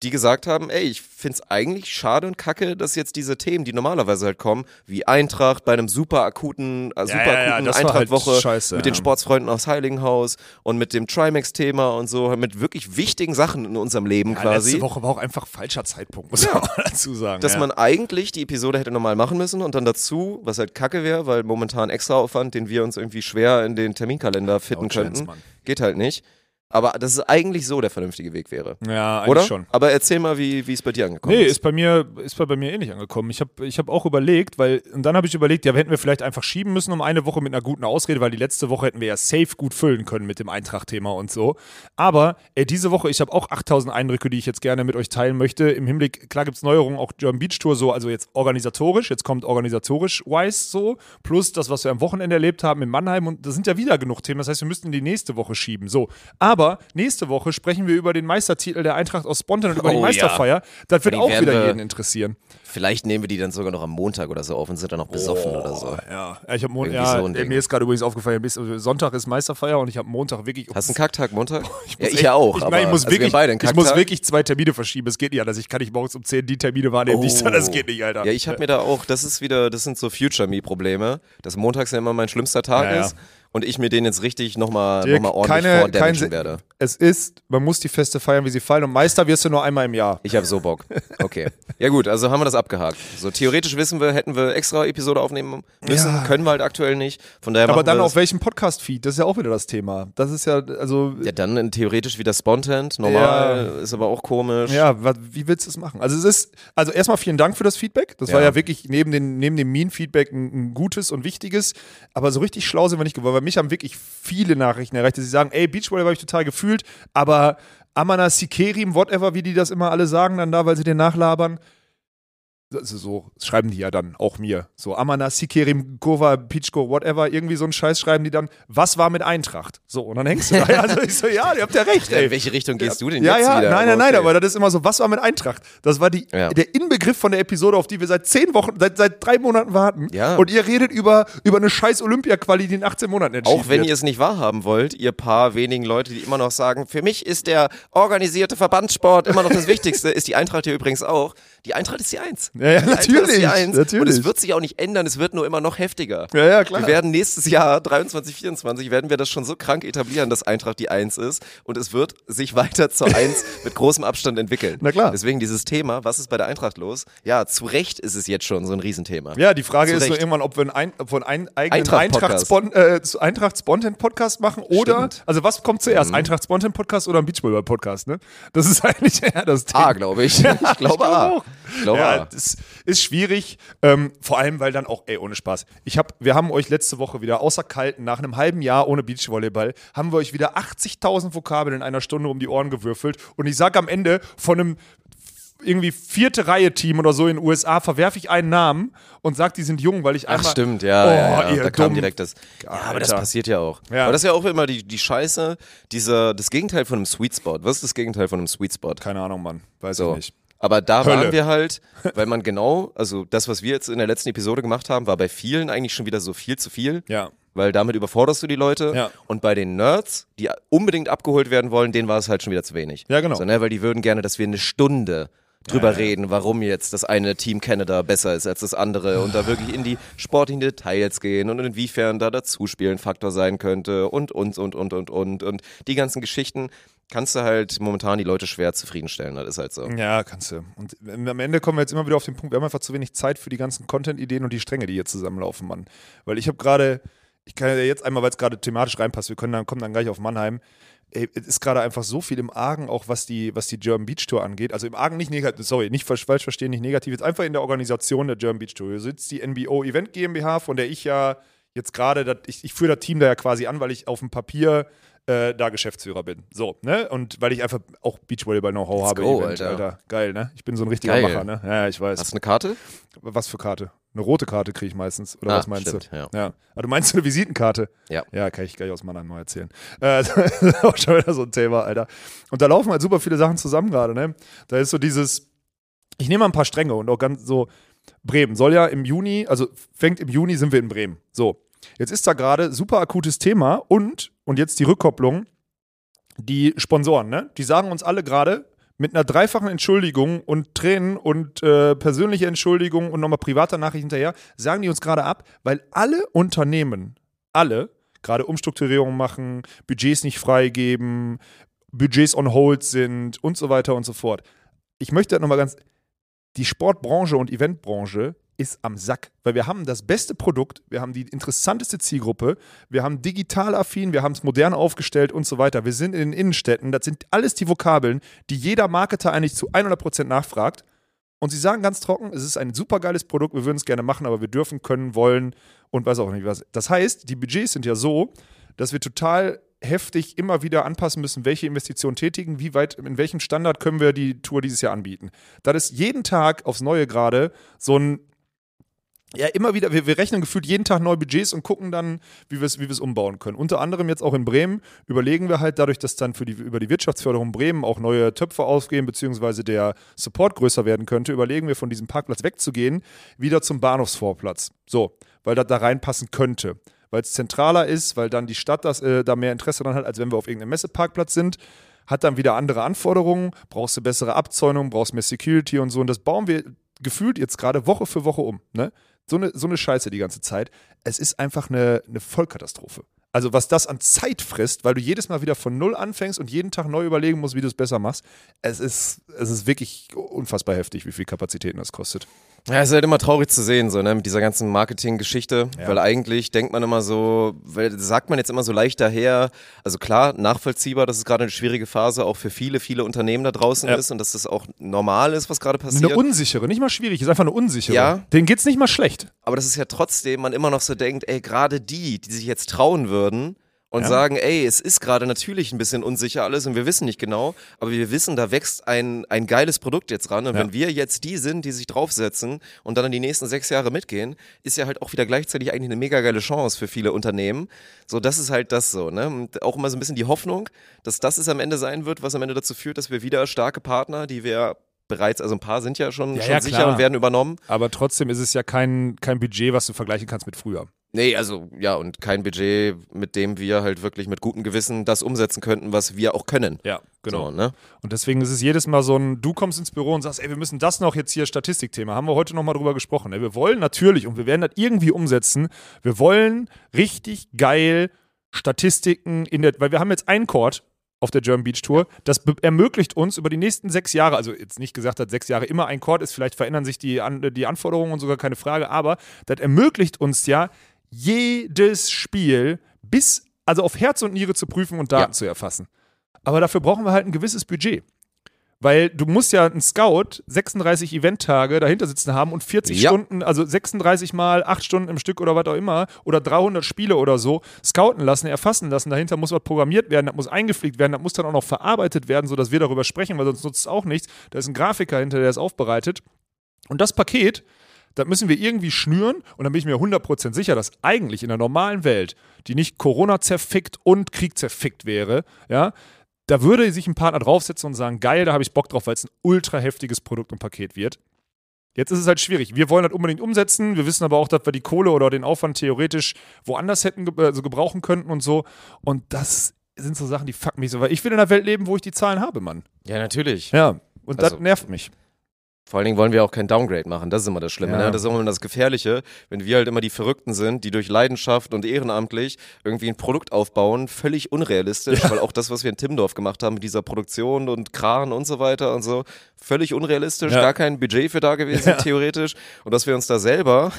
die gesagt haben, ey, ich find's eigentlich schade und kacke, dass jetzt diese Themen, die normalerweise halt kommen, wie Eintracht bei einem super akuten, äh, super ja, ja, akuten war halt Eintracht-Woche scheiße, mit ja. den Sportsfreunden aus Heiligenhaus und mit dem Trimax-Thema und so, mit wirklich wichtigen Sachen in unserem Leben Ja, quasi. Letzte Woche war auch einfach falscher Zeitpunkt, muss man auch dazu sagen. Dass ja. man eigentlich die Episode hätte normal machen müssen und dann dazu, was halt kacke wäre, weil momentan extra Aufwand, den wir uns irgendwie schwer in den Terminkalender fitten chance, könnten, Mann. geht halt nicht. Aber dass es eigentlich so der vernünftige Weg wäre. Ja, eigentlich Oder? schon. Aber erzähl mal, wie wie es bei dir angekommen Nee, ist. ist bei mir, ist bei, bei mir ähnlich angekommen. Ich habe ich hab auch überlegt, weil, und dann habe ich überlegt, ja, hätten wir vielleicht einfach schieben müssen um eine Woche mit einer guten Ausrede, weil die letzte Woche hätten wir ja safe gut füllen können mit dem Eintracht-Thema und so. Aber ey, diese Woche, ich habe auch 8000 Eindrücke, die ich jetzt gerne mit euch teilen möchte. Im Hinblick, klar gibt es Neuerungen, auch German Beach Tour so, also jetzt organisatorisch, jetzt kommt organisatorisch-wise so, plus das, was wir am Wochenende erlebt haben in Mannheim und da sind ja wieder genug Themen, das heißt, wir müssten die nächste Woche schieben. So, aber nächste Woche sprechen wir über den Meistertitel der Eintracht aus Spontan und über die Oh, ja. Meisterfeier. Das wird Die auch wieder wir- jeden interessieren. Vielleicht nehmen wir die dann sogar noch am Montag oder so auf und sind dann noch besoffen oder so. Ja, ich habe Mon Irgendwie ja, so äh, mir ist gerade übrigens aufgefallen, also Sonntag ist Meisterfeier und ich habe Montag wirklich. Hast du einen Kacktag Montag? ja, muss ich echt- ja auch. Ich, aber nein, ich muss also wir wirklich, beide ich muss wirklich zwei Termine verschieben. Es geht nicht anders. Ich kann nicht morgens um 10 die Termine wahrnehmen. die ich Oh. das geht nicht, Alter. Ja, ich habe mir da auch, das ist wieder, das sind so Future-Me-Probleme, dass montags ja immer mein schlimmster Tag Ja, ja. ist und ich mir den jetzt richtig nochmal noch mal ordentlich keine, vordamagen kein, werde. Es ist, man muss die Feste feiern, wie sie fallen. Und Meister wirst du nur einmal im Jahr. Ich habe so Bock. Okay. Ja gut, also haben wir das abgehakt. So theoretisch wissen wir, hätten wir extra Episode aufnehmen müssen, Ja. können wir halt aktuell nicht. Von daher Aber dann auf welchem Podcast-Feed? Das ist ja auch wieder das Thema. Das ist ja, also. Ja, dann in theoretisch wieder Spontant, normal, ist aber auch komisch. Ja, wie willst du es machen? Also es ist, also erstmal vielen Dank für das Feedback. Das war Ja. ja wirklich neben, den, neben dem Mean-Feedback ein, ein gutes und wichtiges. Aber so richtig schlau sind wir nicht geworden, mich haben wirklich viele Nachrichten erreicht, dass sie sagen, ey, Beachvolleyball habe ich total gefühlt, aber Amana Sikerim, whatever, wie die das immer alle sagen dann da, weil sie den nachlabern. Also so schreiben die ja dann auch mir. So Amana Sikerim, Kova, Pichko, whatever, irgendwie so ein Scheiß schreiben die dann, was war mit Eintracht? So, und dann hängst du da. Also ich so, ja, ihr habt ja recht, Ja, ey. in welche Richtung gehst du denn Ja, jetzt ja, wieder? nein, nein, nein, okay. aber das ist immer so, was war mit Eintracht? Das war die, Ja. der Inbegriff von der Episode, auf die wir seit zehn Wochen, seit, seit drei Monaten warten. Ja. Und ihr redet über, über eine scheiß Olympia-Quali, die in 18 Monaten entschieden Auch wenn wird. ihr es nicht wahrhaben wollt, ihr paar wenigen Leute, die immer noch sagen, für mich ist der organisierte Verbandssport immer noch das Wichtigste, ist die Eintracht hier übrigens auch. Die Eintracht ist die Eins. Ja, ja, Eintracht natürlich, Ist die Eins. Und natürlich. es wird sich auch nicht ändern, es wird nur immer noch heftiger. Ja, ja, klar. Wir werden nächstes Jahr, 23, 24, werden wir das schon so krank etablieren, dass Eintracht die Eins ist. Und es wird sich weiter zur Eins mit großem Abstand entwickeln. Na klar. Deswegen dieses Thema, was ist bei der Eintracht los? Ja, zu Recht ist es jetzt schon so ein Riesenthema. Ja, die Frage Zu ist nur Recht. irgendwann, ob wir einen, ein, ob wir einen eigenen Eintracht-Podcast. Eintracht-Spon- äh, Eintracht-Spontan-Podcast machen oder, Stimmt. also was kommt zuerst, Eintracht-Spontan-Podcast oder ein Beachvolleyball-Podcast, ne? Das ist eigentlich ja das Ding. A, glaube ich. Ich glaube A. auch. Glaube ja, das ist schwierig. Ähm, vor allem, weil dann auch, ey, ohne Spaß. Ich hab, wir haben euch letzte Woche wieder außer Kalten, nach einem halben Jahr ohne Beachvolleyball, haben wir euch wieder 80.000 Vokabeln in einer Stunde um die Ohren gewürfelt. Und ich sag am Ende von einem irgendwie vierte Reihe Team oder so in den USA verwerfe ich einen Namen und sag, die sind jung, weil ich Ach einmal stimmt, ja, Oh, ja, ja. ihr da kam direkt das. Ja, aber das passiert ja auch. Ja. Aber das ist ja auch immer die, die Scheiße, dieser, das Gegenteil von einem Sweet Spot. Was ist das Gegenteil von einem Sweet Spot? keine Ahnung, Mann, weiß So. ich nicht. Aber da Hölle. waren wir halt, weil man genau, also das, was wir jetzt in der letzten Episode gemacht haben, war bei vielen eigentlich schon wieder so viel zu viel. Ja. Weil damit überforderst du die Leute. Ja. Und bei den Nerds, die unbedingt abgeholt werden wollen, denen war es halt schon wieder zu wenig. Ja, genau. So, ne, weil die würden gerne, dass wir eine Stunde drüber reden, warum jetzt das eine Team Canada besser ist als das andere und da wirklich in die sportlichen Details gehen und inwiefern da Dazuspielen Faktor sein könnte und, und, und, und, und, und, und die ganzen Geschichten kannst du halt momentan die Leute schwer zufriedenstellen, das ist halt so. Ja, kannst du. Und am Ende kommen wir jetzt immer wieder auf den Punkt, wir haben einfach zu wenig Zeit für die ganzen Content-Ideen und die Stränge, die hier zusammenlaufen, Mann. Weil ich habe gerade, ich kann ja jetzt einmal, weil es gerade thematisch reinpasst, wir können dann, kommen dann gleich auf Mannheim. Ey, es ist gerade einfach so viel im Argen, auch was die, was die German Beach Tour angeht. Also im Argen nicht negativ, sorry, nicht falsch verstehen, nicht negativ, jetzt einfach in der Organisation der German Beach Tour. Hier sitzt die NBO Event GmbH, von der ich ja jetzt gerade, ich, ich führe das Team da ja quasi an, weil ich auf dem Papier äh, da Geschäftsführer bin. So, ne? Und weil ich einfach auch Beachvolleyball-Know-how habe. go, Event, Alter. Geil, ne? Ich bin so ein richtiger Geil. Macher, ne? Ja, ich weiß. Hast du eine Karte? Was für Karte? Eine rote Karte kriege ich meistens. Oder Ah, was meinst stimmt, du? ja. ja. Ah, du meinst eine Visitenkarte? Ja. Ja, kann ich gleich aus Mannheim mal erzählen. Äh, das ist auch schon wieder so ein Thema, Alter. Und da laufen halt super viele Sachen zusammen gerade, ne? Da ist so dieses, ich nehme mal ein paar Stränge und auch ganz so, Bremen soll ja im Juni, also fängt im Juni, sind wir in Bremen. So. Jetzt ist da gerade super akutes Thema und, und jetzt die Rückkopplung, die Sponsoren, ne? Die sagen uns alle gerade, mit einer dreifachen Entschuldigung und Tränen und äh, persönliche Entschuldigung und nochmal privater Nachricht hinterher, sagen die uns gerade ab, weil alle Unternehmen, alle, gerade Umstrukturierungen machen, Budgets nicht freigeben, Budgets on hold sind und so weiter und so fort. Ich möchte nochmal ganz, die Sportbranche und Eventbranche ist am Sack, weil wir haben das beste Produkt, wir haben die interessanteste Zielgruppe, wir haben digital affin, wir haben es modern aufgestellt und so weiter. Wir sind in den Innenstädten, das sind alles die Vokabeln, die jeder Marketer eigentlich zu 100% nachfragt. Und sie sagen ganz trocken, es ist ein super geiles Produkt, wir würden es gerne machen, aber wir dürfen, können, wollen und weiß auch nicht was. Das heißt, die Budgets sind ja so, dass wir total heftig immer wieder anpassen müssen, welche Investitionen tätigen, wie weit, in welchem Standard können wir die Tour dieses Jahr anbieten. Das ist jeden Tag aufs Neue gerade so ein ja, immer wieder, wir, wir rechnen gefühlt jeden Tag neue Budgets und gucken dann, wie wir es wie umbauen können. Unter anderem jetzt auch in Bremen überlegen wir halt dadurch, dass dann für die, über die Wirtschaftsförderung Bremen auch neue Töpfe ausgehen, beziehungsweise der Support größer werden könnte, überlegen wir von diesem Parkplatz wegzugehen, wieder zum Bahnhofsvorplatz. So, weil das da reinpassen könnte. Weil es zentraler ist, weil dann die Stadt das, äh, da mehr Interesse dran hat, als wenn wir auf irgendeinem Messeparkplatz sind hat dann wieder andere Anforderungen, brauchst du bessere Abzäunung, brauchst mehr Security und so. Und das bauen wir gefühlt jetzt gerade Woche für Woche um. Ne? So, eine, so eine Scheiße die ganze Zeit. Es ist einfach eine, eine Vollkatastrophe. Also was das an Zeit frisst, weil du jedes Mal wieder von Null anfängst und jeden Tag neu überlegen musst, wie du es besser machst. Es ist, es ist wirklich unfassbar heftig, wie viel Kapazitäten das kostet. Ja, es ist halt immer traurig zu sehen, so, ne, mit dieser ganzen Marketing-Geschichte, Ja. weil eigentlich denkt man immer so, weil sagt man jetzt immer so leicht daher, also klar, nachvollziehbar, dass es gerade eine schwierige Phase auch für viele, viele Unternehmen da draußen Ja. ist und dass das auch normal ist, was gerade passiert. Eine unsichere, nicht mal schwierig, ist einfach eine unsichere. Ja. Denen geht's nicht mal schlecht. Aber das ist ja trotzdem, man immer noch so denkt, ey, gerade die, die sich jetzt trauen würden und Ja. sagen, ey, es ist gerade natürlich ein bisschen unsicher alles und wir wissen nicht genau, aber wir wissen, da wächst ein, ein geiles Produkt jetzt ran und Ja. wenn wir jetzt die sind, die sich draufsetzen und dann in die nächsten sechs Jahre mitgehen, ist ja halt auch wieder gleichzeitig eigentlich eine mega geile Chance für viele Unternehmen. So, das ist halt das so, ne? Und auch immer so ein bisschen die Hoffnung, dass das es am Ende sein wird, was am Ende dazu führt, dass wir wieder starke Partner, die wir bereits, also ein paar sind ja schon, Ja, schon sicher und werden übernommen. Aber trotzdem ist es ja kein, kein Budget, was du vergleichen kannst mit früher. Nee, also ja, und kein Budget, mit dem wir halt wirklich mit gutem Gewissen das umsetzen könnten, was wir auch können. Ja, genau. So, ne? Und deswegen ist es jedes Mal so ein, du kommst ins Büro und sagst, ey, wir müssen das noch jetzt hier Statistikthema, haben wir heute nochmal drüber gesprochen. ey. Wir wollen natürlich, und wir werden das irgendwie umsetzen, wir wollen richtig geil Statistiken in der, weil wir haben jetzt einen Court auf der German Beach Tour, das ermöglicht uns über die nächsten sechs Jahre, also jetzt nicht gesagt hat, sechs Jahre immer ein Court ist, vielleicht verändern sich die, An die Anforderungen und sogar keine Frage, aber das ermöglicht uns ja, jedes Spiel bis, also auf Herz und Niere zu prüfen und Daten Ja. zu erfassen. Aber dafür brauchen wir halt ein gewisses Budget. Weil du musst ja einen Scout 36 Eventtage dahinter sitzen haben und 40 Ja. Stunden, also 36 mal 8 Stunden im Stück oder was auch immer, oder 300 Spiele oder so, scouten lassen, erfassen lassen. Dahinter muss was programmiert werden, das muss eingepflegt werden, das muss dann auch noch verarbeitet werden, sodass wir darüber sprechen, weil sonst nutzt es auch nichts. Da ist ein Grafiker hinter, der es aufbereitet. Und das Paket, das müssen wir irgendwie schnüren und dann bin ich mir 100% sicher, dass eigentlich in der normalen Welt, die nicht Corona zerfickt und Krieg zerfickt wäre, ja, da würde sich ein Partner draufsetzen und sagen, geil, da habe ich Bock drauf, weil es ein ultra heftiges Produkt und Paket wird. Jetzt ist es halt schwierig. Wir wollen das unbedingt umsetzen. Wir wissen aber auch, dass wir die Kohle oder den Aufwand theoretisch woanders hätten also gebrauchen könnten und so. Und das sind so Sachen, die fucken mich so, weil ich will in einer Welt leben, wo ich die Zahlen habe, Mann. Ja, natürlich. Ja. Und Also- das nervt mich. Vor allen Dingen wollen wir auch kein Downgrade machen. Das ist immer das Schlimme. Ja. Ne? Das ist immer das Gefährliche, wenn wir halt immer die Verrückten sind, die durch Leidenschaft und ehrenamtlich irgendwie ein Produkt aufbauen, völlig unrealistisch, weil auch das, was wir in Timmendorf gemacht haben mit dieser Produktion und Kran und so weiter und so, völlig unrealistisch, Ja. gar kein Budget für da gewesen, theoretisch. Und dass wir uns da selber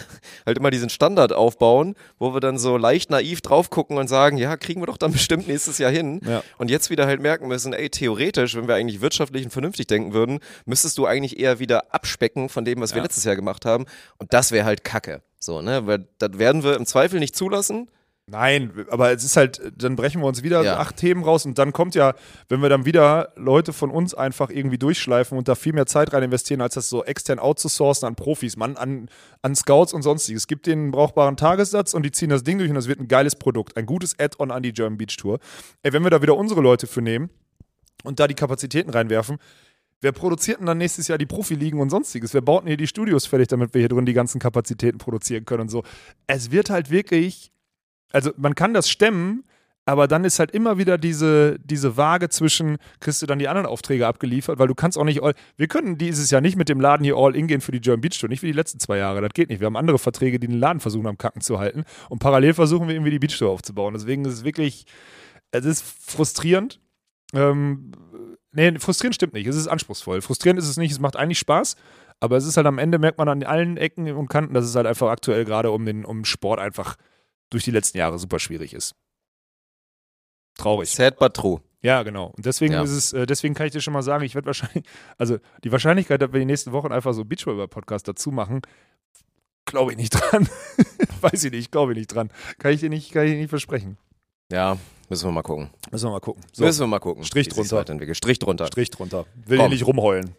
halt immer diesen Standard aufbauen, wo wir dann so leicht naiv drauf gucken und sagen, ja, kriegen wir doch dann bestimmt nächstes Jahr hin. Ja. Und jetzt wieder halt merken müssen, ey, theoretisch, wenn wir eigentlich wirtschaftlich und vernünftig denken würden, müsstest du eigentlich eher wieder abspecken von dem, was wir Ja. letztes Jahr gemacht haben. Und das wäre halt Kacke. So, ne? Weil das werden wir im Zweifel nicht zulassen. Nein, aber es ist halt, dann brechen wir uns wieder Ja. acht Themen raus und dann kommt ja, wenn wir dann wieder Leute von uns einfach irgendwie durchschleifen und da viel mehr Zeit rein investieren, als das so extern outzusourcen an Profis, man, an, an Scouts und sonstiges. Es gibt denen einen brauchbaren Tagessatz und die ziehen das Ding durch und das wird ein geiles Produkt, ein gutes Add-on an die German Beach Tour. Ey, wenn wir da wieder unsere Leute für nehmen und da die Kapazitäten reinwerfen, Wer produziert denn dann nächstes Jahr die Profiligen und sonstiges? Wer baut denn hier die Studios fertig, damit wir hier drin die ganzen Kapazitäten produzieren können und so? Es wird halt wirklich also man kann das stemmen, aber dann ist halt immer wieder diese, diese Waage zwischen, kriegst du dann die anderen Aufträge abgeliefert, weil du kannst auch nicht, all, wir können dieses Jahr nicht mit dem Laden hier all in gehen für die German Beach Tour, nicht wie die letzten zwei Jahre, das geht nicht. Wir haben andere Verträge, die den Laden versuchen am Kacken zu halten und parallel versuchen wir irgendwie die Beach Tour aufzubauen. Deswegen ist es wirklich, es ist frustrierend. Ähm, nee, frustrierend stimmt nicht, es ist anspruchsvoll. Frustrierend ist es nicht, es macht eigentlich Spaß, aber es ist halt am Ende, merkt man an allen Ecken und Kanten, dass es halt einfach aktuell gerade um den um Sport einfach durch die letzten Jahre super schwierig ist. Traurig. Sad but true. Ja, genau. Und deswegen Ja. ist es, äh, deswegen kann ich dir schon mal sagen, ich werde wahrscheinlich, also die Wahrscheinlichkeit, dass wir die nächsten Wochen einfach so Beachvolleyball-Podcast dazu machen, glaube ich nicht dran. Weiß ich nicht, glaube ich nicht dran. Kann ich dir nicht, kann ich dir nicht versprechen. Ja, müssen wir mal gucken. Müssen wir mal gucken. So, Müssen wir mal gucken. Strich drunter. Strich drunter. Strich drunter. Will Komm. hier nicht rumheulen.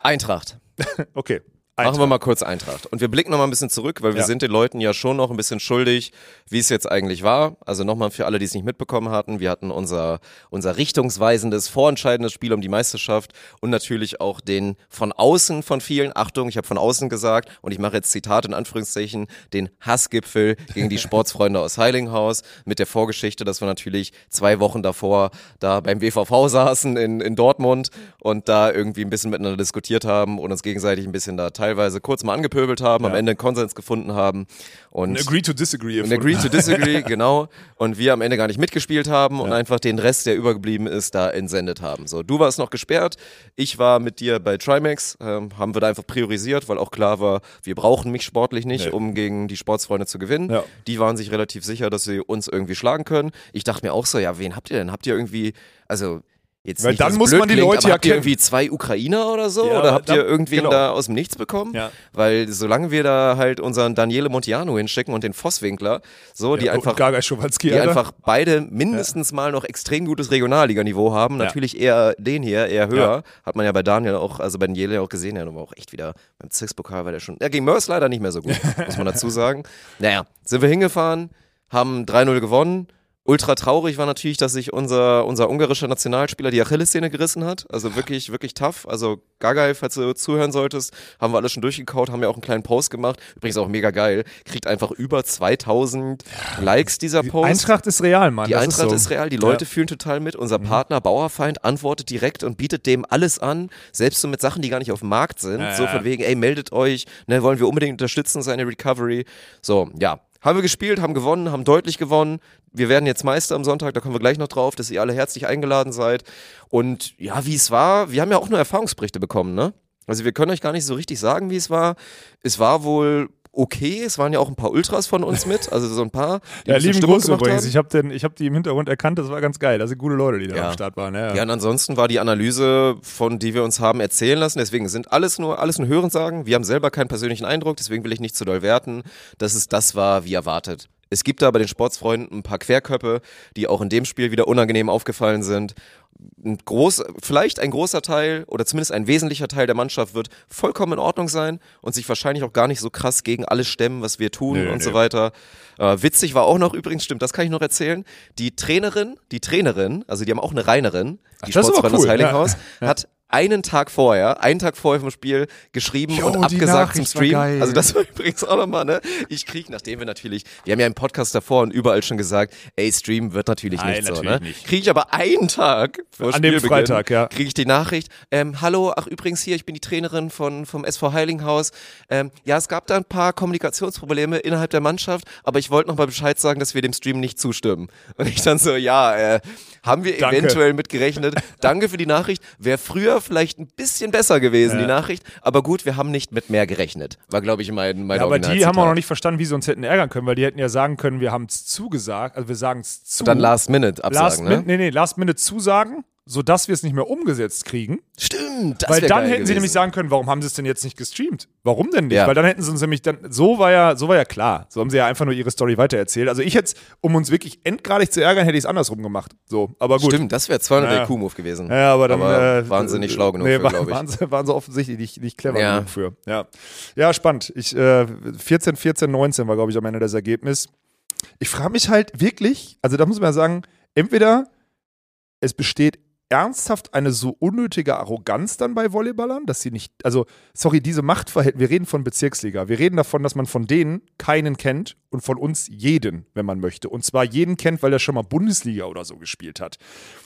Eintracht. Okay. Machen wir mal kurz Eintracht. Und wir blicken noch mal ein bisschen zurück, weil wir Ja. sind den Leuten ja schon noch ein bisschen schuldig, wie es jetzt eigentlich war. Also nochmal für alle, die es nicht mitbekommen hatten. Wir hatten unser, unser richtungsweisendes, vorentscheidendes Spiel um die Meisterschaft und natürlich auch den von außen von vielen, Achtung, ich habe von außen gesagt und ich mache jetzt Zitat in Anführungszeichen, den Hassgipfel gegen die Sportsfreunde aus Heilinghaus mit der Vorgeschichte, dass wir natürlich zwei Wochen davor da beim WVV saßen in, in Dortmund und da irgendwie ein bisschen miteinander diskutiert haben und uns gegenseitig ein bisschen da teilweise kurz mal angepöbelt haben, am Ja. Ende einen Konsens gefunden haben und Agree to disagree. ein Agree to Disagree, genau. Und wir am Ende gar nicht mitgespielt haben und einfach den Rest, der übergeblieben ist, da entsendet haben. So, du warst noch gesperrt, ich war mit dir bei Trimax, ähm, haben wir da einfach priorisiert, weil auch klar war, wir brauchen mich sportlich nicht, Nee. um gegen die Sportsfreunde zu gewinnen. Ja. Die waren sich relativ sicher, dass sie uns irgendwie schlagen können. Ich dachte mir auch so, ja, wen habt ihr denn? Habt ihr irgendwie, also Jetzt Weil nicht, dann muss man die klingt, Leute ja habt ihr irgendwie zwei Ukrainer oder so? Ja, oder habt da- ihr irgendwen genau. da aus dem Nichts bekommen? Ja. Weil solange wir da halt unseren Daniele Montiano hinschicken und den Vosswinkler, so, die Ja, einfach Gaga Schowalski, die Alter. einfach beide mindestens mal noch extrem gutes Regionalliganiveau haben. Ja. Natürlich eher den hier, eher höher. Ja. Hat man ja bei Daniel auch, also bei Daniele auch gesehen, er war auch echt wieder beim Zix-Pokal war der schon. Ja, gegen Mörs leider nicht mehr so gut, muss man dazu sagen. Naja, sind wir hingefahren, haben 3-0 gewonnen. Ultra traurig war natürlich, dass sich unser, unser ungarischer Nationalspieler die Achillessehne gerissen hat. Also wirklich, wirklich tough. Also Gagai, falls du zuhören solltest, haben wir alles schon durchgekaut, haben ja auch einen kleinen Post gemacht. Übrigens auch mega geil. Kriegt einfach über 2000 Likes dieser Die Post. Eintracht ist real, Mann. Die das Eintracht ist, ist, so. real, die Leute Ja. fühlen total mit. Unser Partner Bauerfeind antwortet direkt und bietet dem alles an, selbst so mit Sachen, die gar nicht auf dem Markt sind. Ja, so von wegen, ey, meldet euch, ne, wollen wir unbedingt unterstützen, seine Recovery. So, ja. Haben wir gespielt, haben gewonnen, haben deutlich gewonnen. Wir werden jetzt Meister am Sonntag, da kommen wir gleich noch drauf, dass ihr alle herzlich eingeladen seid. Und ja, wie es war, wir haben ja auch nur Erfahrungsberichte bekommen, ne? Also wir können euch gar nicht so richtig sagen, wie es war. Es war wohl okay, es waren ja auch ein paar Ultras von uns mit, also so ein paar, die Ja, lieben Gruß übrigens. haben. Ich habe den- ich hab die im Hintergrund erkannt, das war ganz geil. Das sind gute Leute, die da Ja. am Start waren. Ja, Ja, und ansonsten war die Analyse, von die wir uns haben erzählen lassen, deswegen sind alles nur, alles nur Hörensagen. Wir haben selber keinen persönlichen Eindruck, deswegen will ich nicht zu doll werten, dass es das war, wie erwartet. Es gibt da bei den Sportsfreunden ein paar Querköpfe, die auch in dem Spiel wieder unangenehm aufgefallen sind. Ein groß, vielleicht ein großer Teil oder zumindest ein wesentlicher Teil der Mannschaft wird vollkommen in Ordnung sein und sich wahrscheinlich auch gar nicht so krass gegen alles stemmen, was wir tun Nee, und nee. so weiter. Äh, witzig war auch noch übrigens, stimmt, das kann ich noch erzählen. Die Trainerin, die Trainerin, also die haben auch eine Reinerin, die aber Sportsfreunde aus cool, Heilinghaus, ja. hat einen Tag vorher, einen Tag vorher vom Spiel geschrieben Jo, und abgesagt zum Stream. Also das war übrigens auch nochmal, ne? Ich krieg, nachdem wir natürlich, wir haben ja im Podcast davor und überall schon gesagt, ey, Stream wird natürlich Nein, nicht so, natürlich ne? nicht. Kriege ich aber einen Tag vor An dem Spielbeginn, Freitag, ja. Kriege ich die Nachricht, ähm, hallo, ach übrigens hier, ich bin die Trainerin von, vom SV Heilinghaus. Ähm, ja, es gab da ein paar Kommunikationsprobleme innerhalb der Mannschaft, aber ich wollte nochmal Bescheid sagen, dass wir dem Stream nicht zustimmen. Und ich dann so, ja, äh, haben wir Danke. eventuell mitgerechnet. Danke für die Nachricht. Wäre früher vielleicht ein bisschen besser gewesen, Ja. die Nachricht. Aber gut, wir haben nicht mit mehr gerechnet. War, glaube ich, mein, mein Ja, aber die haben auch noch nicht verstanden, wie sie uns hätten ärgern können, weil die hätten ja sagen können, wir haben es zugesagt, also wir sagen es zu. Dann Last Minute absagen, Last ne? Minute, nee, nee, Last Minute zusagen sodass wir es nicht mehr umgesetzt kriegen. Stimmt, das weil dann hätten sie gewesen. nämlich sagen können, warum haben sie es denn jetzt nicht gestreamt? Warum denn nicht? Ja. Weil dann hätten sie uns nämlich dann, so war ja, so war ja klar. So haben sie ja einfach nur ihre Story weitererzählt. Also ich hätte um uns wirklich endgradig zu ärgern, hätte ich es andersrum gemacht. So, aber gut. Stimmt, das wäre 200 Naja. IQ-Move gewesen. Ja, aber dann äh, waren sie nicht schlau genug nee, für, glaube ich. Waren sie, waren sie offensichtlich nicht, nicht clever Ja. genug für. Ja, ja spannend. Ich, äh, 14, 14, 19 war, glaube ich, am Ende das Ergebnis. Ich frage mich halt wirklich, also da muss man ja sagen, entweder es besteht ernsthaft eine so unnötige Arroganz dann bei Volleyballern, dass sie nicht, also, sorry, diese Machtverhältnisse, wir reden von Bezirksliga, wir reden davon, dass man von denen keinen kennt und von uns jeden, wenn man möchte. Und zwar jeden kennt, weil er schon mal Bundesliga oder so gespielt hat.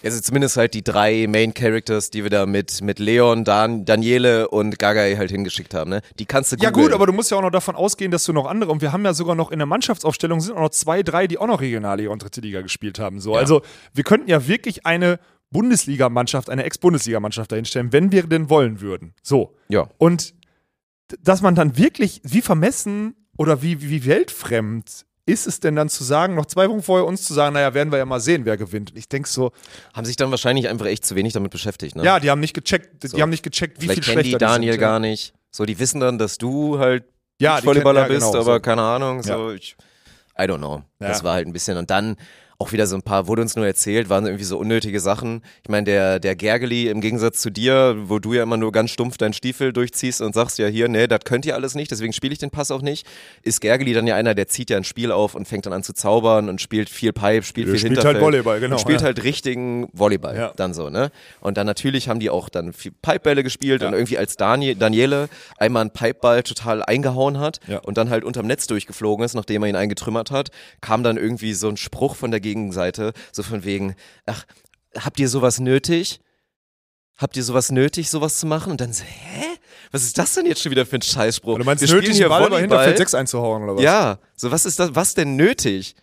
Also zumindest halt die drei Main Characters, die wir da mit, mit Leon, Dan, Daniele und Gagai halt hingeschickt haben, ne? Die kannst du Ja googeln. gut, aber du musst ja auch noch davon ausgehen, dass du noch andere, und wir haben ja sogar noch in der Mannschaftsaufstellung sind auch noch zwei, drei, die auch noch Regionalliga und dritte Liga gespielt haben. So. Also wir könnten ja wirklich eine Bundesligamannschaft, eine Ex-Bundesligamannschaft dahinstellen, wenn wir denn wollen würden. So. Ja. Und dass man dann wirklich, wie vermessen oder wie, wie weltfremd ist es denn dann zu sagen, noch zwei Wochen vorher uns zu sagen, naja, werden wir ja mal sehen, wer gewinnt. Und ich denke so, Haben sich dann wahrscheinlich einfach echt zu wenig damit beschäftigt, ne? ja, die haben nicht gecheckt, die So. haben nicht gecheckt, wie Vielleicht viel kennen die schlechter Daniel sind. gar nicht. So, die wissen dann, dass du halt Ja, die Volleyballer kennen- ja, bist, genau, aber so. keine Ahnung, so ich I don't know. Das Ja. war halt ein bisschen und dann auch wieder so ein paar, wurde uns nur erzählt, waren irgendwie so unnötige Sachen. Ich meine, der, der Gergely im Gegensatz zu dir, wo du ja immer nur ganz stumpf deinen Stiefel durchziehst und sagst ja hier, nee, das könnt ihr alles nicht, deswegen spiele ich den Pass auch nicht, ist Gergely dann ja einer, der zieht ja ein Spiel auf und fängt dann an zu zaubern und spielt viel Pipe, spielt viel spielt Hinterfeld. halt Volleyball, genau, Und spielt ja. halt richtigen Volleyball, Ja. dann so, ne? Und dann natürlich haben die auch dann viel Pipebälle gespielt und irgendwie als Daniel, Daniele einmal einen Pipeball total eingehauen hat Ja. und dann halt unterm Netz durchgeflogen ist, nachdem er ihn eingetrümmert hat, kam dann irgendwie so ein Spruch von der Gegenseite, so von wegen, ach, habt ihr sowas nötig? Habt ihr sowas nötig, sowas zu machen? Und dann so, hä? Was ist das denn jetzt schon wieder für ein Scheißspruch? Du meinst Wir spielen nötig, hier Ball Volleyball. Hinterfeld 6 einzuhauen oder was? Ja, so was ist das, was denn nötig?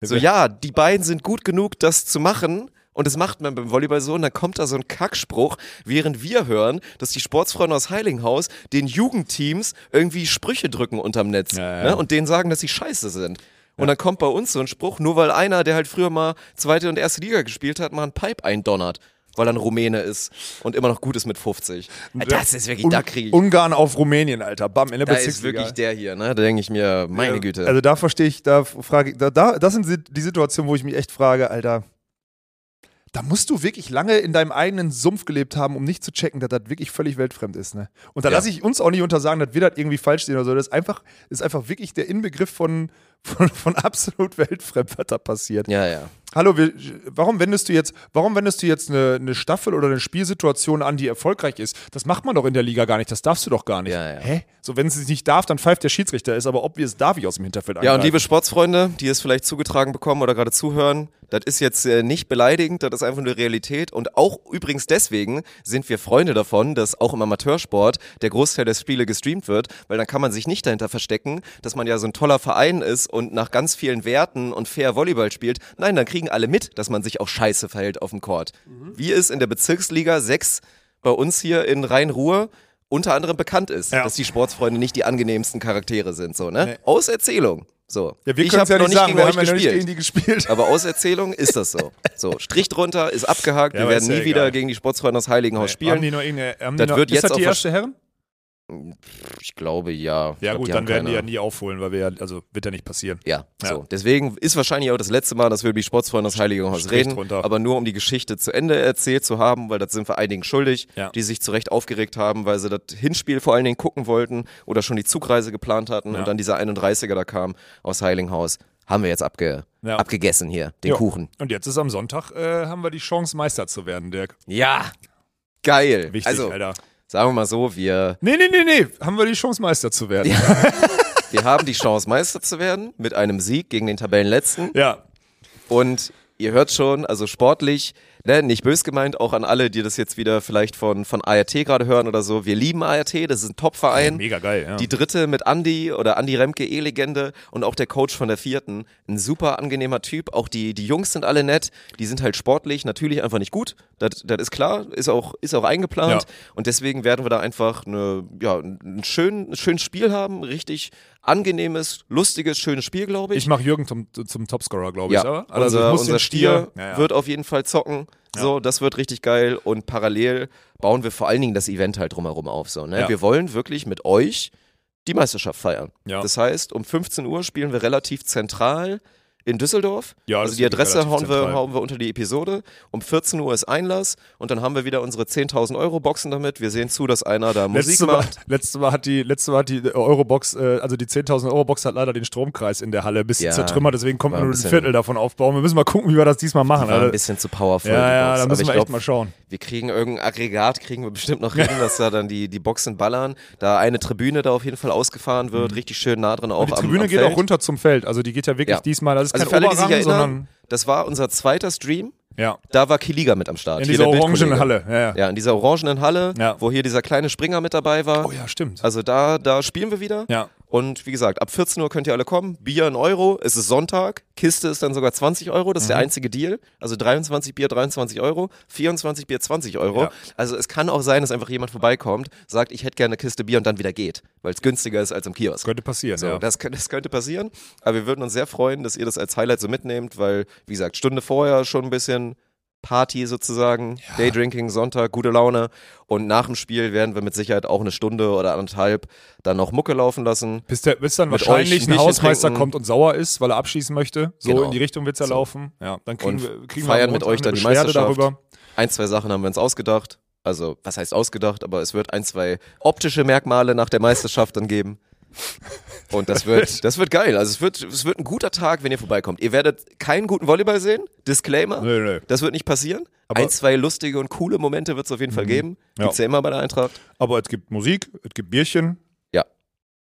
So, ja, die beiden sind gut genug, das zu machen. Und das macht man beim Volleyball so. Und dann kommt da so ein Kackspruch, während wir hören, dass die Sportsfreunde aus Heilinghaus den Jugendteams irgendwie Sprüche drücken unterm Netz. Ja, ja. Ne? Und denen sagen, dass sie scheiße sind. Und dann kommt bei uns so ein Spruch, nur weil einer, der halt früher mal zweite und erste Liga gespielt hat, mal ein Pipe eindonnert. Weil er ein Rumäne ist und immer noch gut ist mit 50. Das ist wirklich, Un da kriege. Ungarn auf Rumänien, Alter. Bam, in der Da ist wirklich der hier, ne? Da denke ich mir, meine Güte. Also da verstehe ich, da frage ich, da, da, das sind si- die Situationen, wo ich mich echt frage, Alter. Da musst du wirklich lange in deinem eigenen Sumpf gelebt haben, um nicht zu checken, dass das wirklich völlig weltfremd ist. Ne? Und da Ja. lasse ich uns auch nicht untersagen, dass wir das irgendwie falsch sehen oder so. Das ist einfach, ist einfach wirklich der Inbegriff von, von, von absolut weltfremd, was da passiert. ja, ja. Hallo, wir, warum wendest du jetzt, warum wendest du jetzt eine, eine Staffel oder eine Spielsituation an, die erfolgreich ist? Das macht man doch in der Liga gar nicht, das darfst du doch gar nicht. Ja, ja. Hä? So, wenn es nicht darf, dann pfeift der Schiedsrichter, ist aber ob wir es darf ich aus dem Hinterfeld Ja, und angreifen. liebe Sportsfreunde, die es vielleicht zugetragen bekommen oder gerade zuhören, das ist jetzt äh, nicht beleidigend, das ist einfach nur Realität. Und auch übrigens deswegen sind wir Freunde davon, dass auch im Amateursport der Großteil der Spiele gestreamt wird, weil dann kann man sich nicht dahinter verstecken, dass man ja so ein toller Verein ist und nach ganz vielen Werten und fair Volleyball spielt. Nein, dann kriegen alle mit, dass man sich auch scheiße verhält auf dem Court. Wie es in der Bezirksliga 6 bei uns hier in Rhein-Ruhr unter anderem bekannt ist, Ja. dass die Sportsfreunde nicht die angenehmsten Charaktere sind, so, ne? Nee. Aus Erzählung. So. ja, wir ich habe ja noch nicht sagen, gegen wir euch haben ja gespielt. gegen die gespielt. aber aus Erzählung ist das so. So, Strich drunter, ist abgehakt. Ja, wir werden nie wieder gegen die Sportsfreunde aus Heiligenhaus Haben spielen. die noch irgendeine, haben Das die noch, wird ist jetzt das die erste Herren? Ich glaube ja. Ich Ja glaub, gut, dann werden die ja keine. nie aufholen, weil wir ja, also wird ja nicht passieren. Ja, Ja. so. Deswegen ist wahrscheinlich auch das letzte Mal, dass wir über die Sportsfreunde aus Heiligenhaus Strich reden. drunter. Aber nur um die Geschichte zu Ende erzählt zu haben, weil das sind wir einigen schuldig, Ja. die sich zu Recht aufgeregt haben, weil sie das Hinspiel vor allen Dingen gucken wollten oder schon die Zugreise geplant hatten Ja. und dann dieser 31er da kam aus Heiligenhaus. Haben wir jetzt abge Ja. abgegessen hier, den Ja. Kuchen. Und jetzt ist am Sonntag, äh, haben wir die Chance, Meister zu werden, Dirk. Ja, geil. Wichtig, also, Alter. Sagen wir mal so, wir, Nee, nee, nee, nee, haben wir die Chance, Meister zu werden. wir haben die Chance, Meister zu werden mit einem Sieg gegen den Tabellenletzten. Ja. Und ihr hört schon, also sportlich, ne, nicht bös gemeint, auch an alle, die das jetzt wieder vielleicht von, von ART gerade hören oder so. Wir lieben ART, das ist ein Top-Verein. Mega geil, ja. Die dritte mit Andy oder Andy Remke, E-Legende und auch der Coach von der vierten. Ein super angenehmer Typ. Auch die, die Jungs sind alle nett. Die sind halt sportlich natürlich einfach nicht gut. Das, das ist klar, ist auch, ist auch eingeplant. Ja. Und deswegen werden wir da einfach eine, ja, ein, schön, ein schönes Spiel haben. Richtig angenehmes, lustiges, schönes Spiel, glaube ich. ich mache Jürgen zum, zum Topscorer, glaube ich. ja, aber? Also unser, ich unser den Stier Ja, wird auf jeden Fall zocken. So, das wird richtig geil. Und parallel bauen wir vor allen Dingen das Event halt drumherum auf. So, ne? Wir wollen wirklich mit euch die Meisterschaft feiern. Das heißt, um 15 Uhr spielen wir relativ zentral in Düsseldorf. Ja, also die Adresse hauen wir, hauen wir unter die Episode. Um 14 Uhr ist Einlass und dann haben wir wieder unsere 10.000 Euro Boxen damit. Wir sehen zu, dass einer da Musik Letzte Mal, macht. letzte Mal hat die, letzte Mal hat die Eurobox, äh, also die 10.000 Euro Box hat leider den Stromkreis in der Halle ein bisschen Ja, zertrümmert, deswegen kommt nur ein bisschen- Viertel davon aufbauen. Wir müssen mal gucken, wie wir das diesmal machen. War ein bisschen zu powerful. ja, ja, da müssen ich wir glaub, echt mal schauen. Wir kriegen irgendein Aggregat, kriegen wir bestimmt noch hin, dass da dann die, die Boxen ballern. Da eine Tribüne da auf jeden Fall ausgefahren wird, richtig schön nah drin auch Und die am, Tribüne am geht Feld. auch runter zum Feld. Also die geht ja wirklich Ja. diesmal, das ist Also kein für alle, die sich erinnern, das war unser zweiter Stream. ja, Da war Kiliga mit am Start. in dieser orangenen. Halle. Ja, ja. Ja, in dieser orangenen Halle, Ja. wo hier dieser kleine Springer mit dabei war. Oh ja, stimmt. Also da, da spielen wir wieder. Ja. Und wie gesagt, ab 14 Uhr könnt ihr alle kommen. Bier ein Euro. Es ist Sonntag. Kiste ist dann sogar 20 Euro. Das ist Mhm. der einzige Deal. Also 23 Bier 23 Euro, 24 Bier 20 Euro. Ja. Also es kann auch sein, dass einfach jemand vorbeikommt, sagt, ich hätte gerne eine Kiste Bier und dann wieder geht, weil es günstiger ist als im Kiosk. Könnte passieren, So, ja. das, das könnte passieren. Aber wir würden uns sehr freuen, dass ihr das als Highlight so mitnehmt, weil, wie gesagt, Stunde vorher schon ein bisschen Party sozusagen, Daydrinking, Sonntag, gute Laune. Und nach dem Spiel werden wir mit Sicherheit auch eine Stunde oder anderthalb dann noch Mucke laufen lassen. Bis, der, bis dann Mit wahrscheinlich ein Hausmeister trinken. kommt und sauer ist, weil er abschießen möchte. So Genau. in die Richtung wird es ja So. laufen. Ja, dann kriegen Und wir, kriegen feiern wir mit euch dann die Meisterschaft. darüber. Ein, zwei Sachen haben wir uns ausgedacht. Also, was heißt ausgedacht, aber es wird ein, zwei optische Merkmale nach der Meisterschaft dann geben. Und das wird, das wird geil. Also es wird, es wird ein guter Tag, wenn ihr vorbeikommt. Ihr werdet keinen guten Volleyball sehen. Disclaimer. Nö, nö. Das wird nicht passieren. Aber- Mhm. ein, zwei lustige und coole Momente wird es auf jeden Fall geben. Ja. Gibt's ja immer bei der Eintracht. Aber es gibt Musik, es gibt Bierchen. Ja.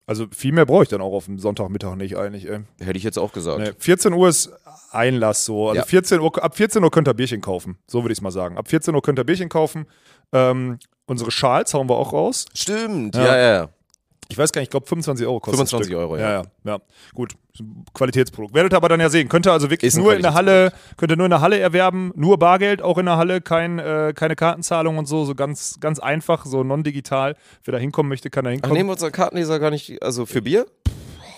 Also viel mehr brauche ich dann auch auf dem Sonntagmittag nicht eigentlich. Ey. Hätte ich jetzt auch gesagt. Nee, 14 Uhr ist Einlass so. Also Ja. 14 Uhr, ab 14 Uhr könnt ihr Bierchen kaufen. So würde ich es mal sagen. Ab 14 Uhr könnt ihr Bierchen kaufen. Ähm, unsere Schals hauen wir auch raus. Stimmt, Ja. ja, ja. Ich weiß gar nicht, ich glaube 25 Euro kostet 25 das Stück. Euro, ja. ja. Ja. Gut, Qualitätsprodukt. Werdet ihr aber dann ja sehen. Könnt ihr also wirklich nur in der Halle, könnt ihr nur in der Halle erwerben, nur Bargeld, auch in der Halle, kein, äh, keine Kartenzahlung und so, so ganz, ganz einfach, so non-digital. Wer da hinkommen möchte, kann da Ach, hinkommen. nehmen wir unseren Kartenleser gar nicht, also für Bier?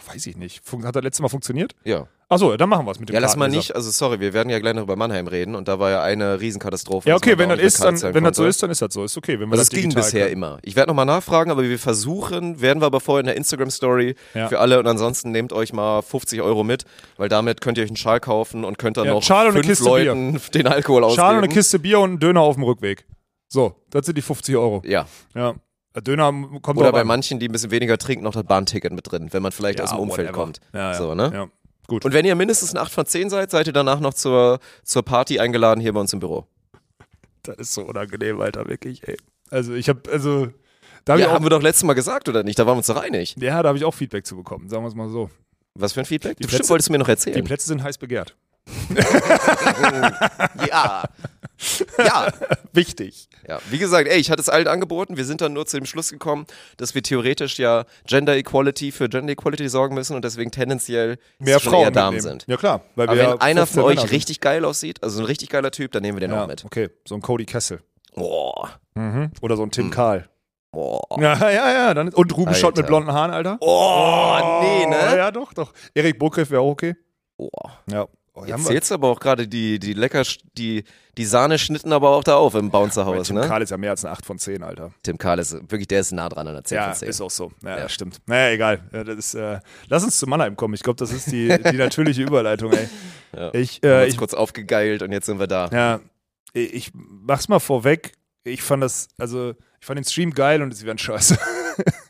weiß ich nicht. Hat das letzte Mal funktioniert? Ja. Achso, dann machen wir es mit dem Ja, lass mal nicht, also sorry, wir werden ja gleich noch über Mannheim reden und da war ja eine Riesenkatastrophe. Ja, okay, wenn da das ist, dann, wenn das so ist, dann ist das so. Ist okay, wenn wir Also das es ging bisher können. immer. Ich werde nochmal nachfragen, aber wir versuchen, werden wir aber vorher in der Instagram-Story Ja. für alle und ansonsten nehmt euch mal 50 Euro mit, weil damit könnt ihr euch einen Schal kaufen und könnt dann Ja, noch Schal fünf Kiste Leuten den Alkohol ausgeben. Schale und eine Kiste Bier und einen Döner auf dem Rückweg. So, das sind die 50 Euro. Ja. Ja. Döner kommt Oder bei an. manchen, die ein bisschen weniger trinken, noch das Bahnticket mit drin, wenn man vielleicht Ja, aus dem Umfeld whatever. kommt. Ja, ja. So, ne? Ja. Gut. Und wenn ihr mindestens ein 8 von 10 seid, seid ihr danach noch zur, zur Party eingeladen hier bei uns im Büro. Das ist so unangenehm, Alter, wirklich, ey. Also ich habe, also, da habe Ja, ich auch, haben wir doch letztes Mal gesagt, oder nicht? Da waren wir uns doch einig. ja, da habe ich auch Feedback zu bekommen, sagen wir es mal so. Was für ein Feedback? Die Du bestimmt Plätze- wolltest du mir noch Die erzählen. Plätze sind heiß begehrt. ja. Ja. Wichtig. Ja, wie gesagt, ey, ich hatte es allen angeboten. Wir sind dann nur zu dem Schluss gekommen, dass wir theoretisch ja Gender Equality für Gender Equality sorgen müssen und deswegen tendenziell Mehr Frauen Damen mitnehmen. sind. Ja klar, weil Aber wenn ja einer 15 von euch richtig geil aussieht, also ein richtig geiler Typ, dann nehmen wir den ja, auch mit. okay, so ein Cody Kessel. Boah. Oder so ein Tim Karl. Boah. Ja, ja, ja. Dann, und Ruben Schott mit blonden Haaren, Alter. Oh, nee, ne? Ja, doch, doch. Erik Burkhardt wäre auch okay. Boah. Ja. Oh, Jetzt zählst aber auch gerade die, die lecker, die, die Sahne schnitten aber auch da auf im Bouncerhaus, Tim ne? Karl ist ja mehr als eine 8 von 10, Alter. Tim Karl ist wirklich, der ist nah dran an der 10 Ja, von 10. ist auch so. Ja, Ja. stimmt. Naja, egal. Ja, das ist, äh, lass uns zu Mannheim kommen. Ich glaube, das ist die, die natürliche Überleitung, ey. Ja. Ich, äh, ich, kurz aufgegeilt und jetzt sind wir da. ja, ich mach's mal vorweg. Ich fand das, also, ich fand den Stream geil und es wäre scheiße.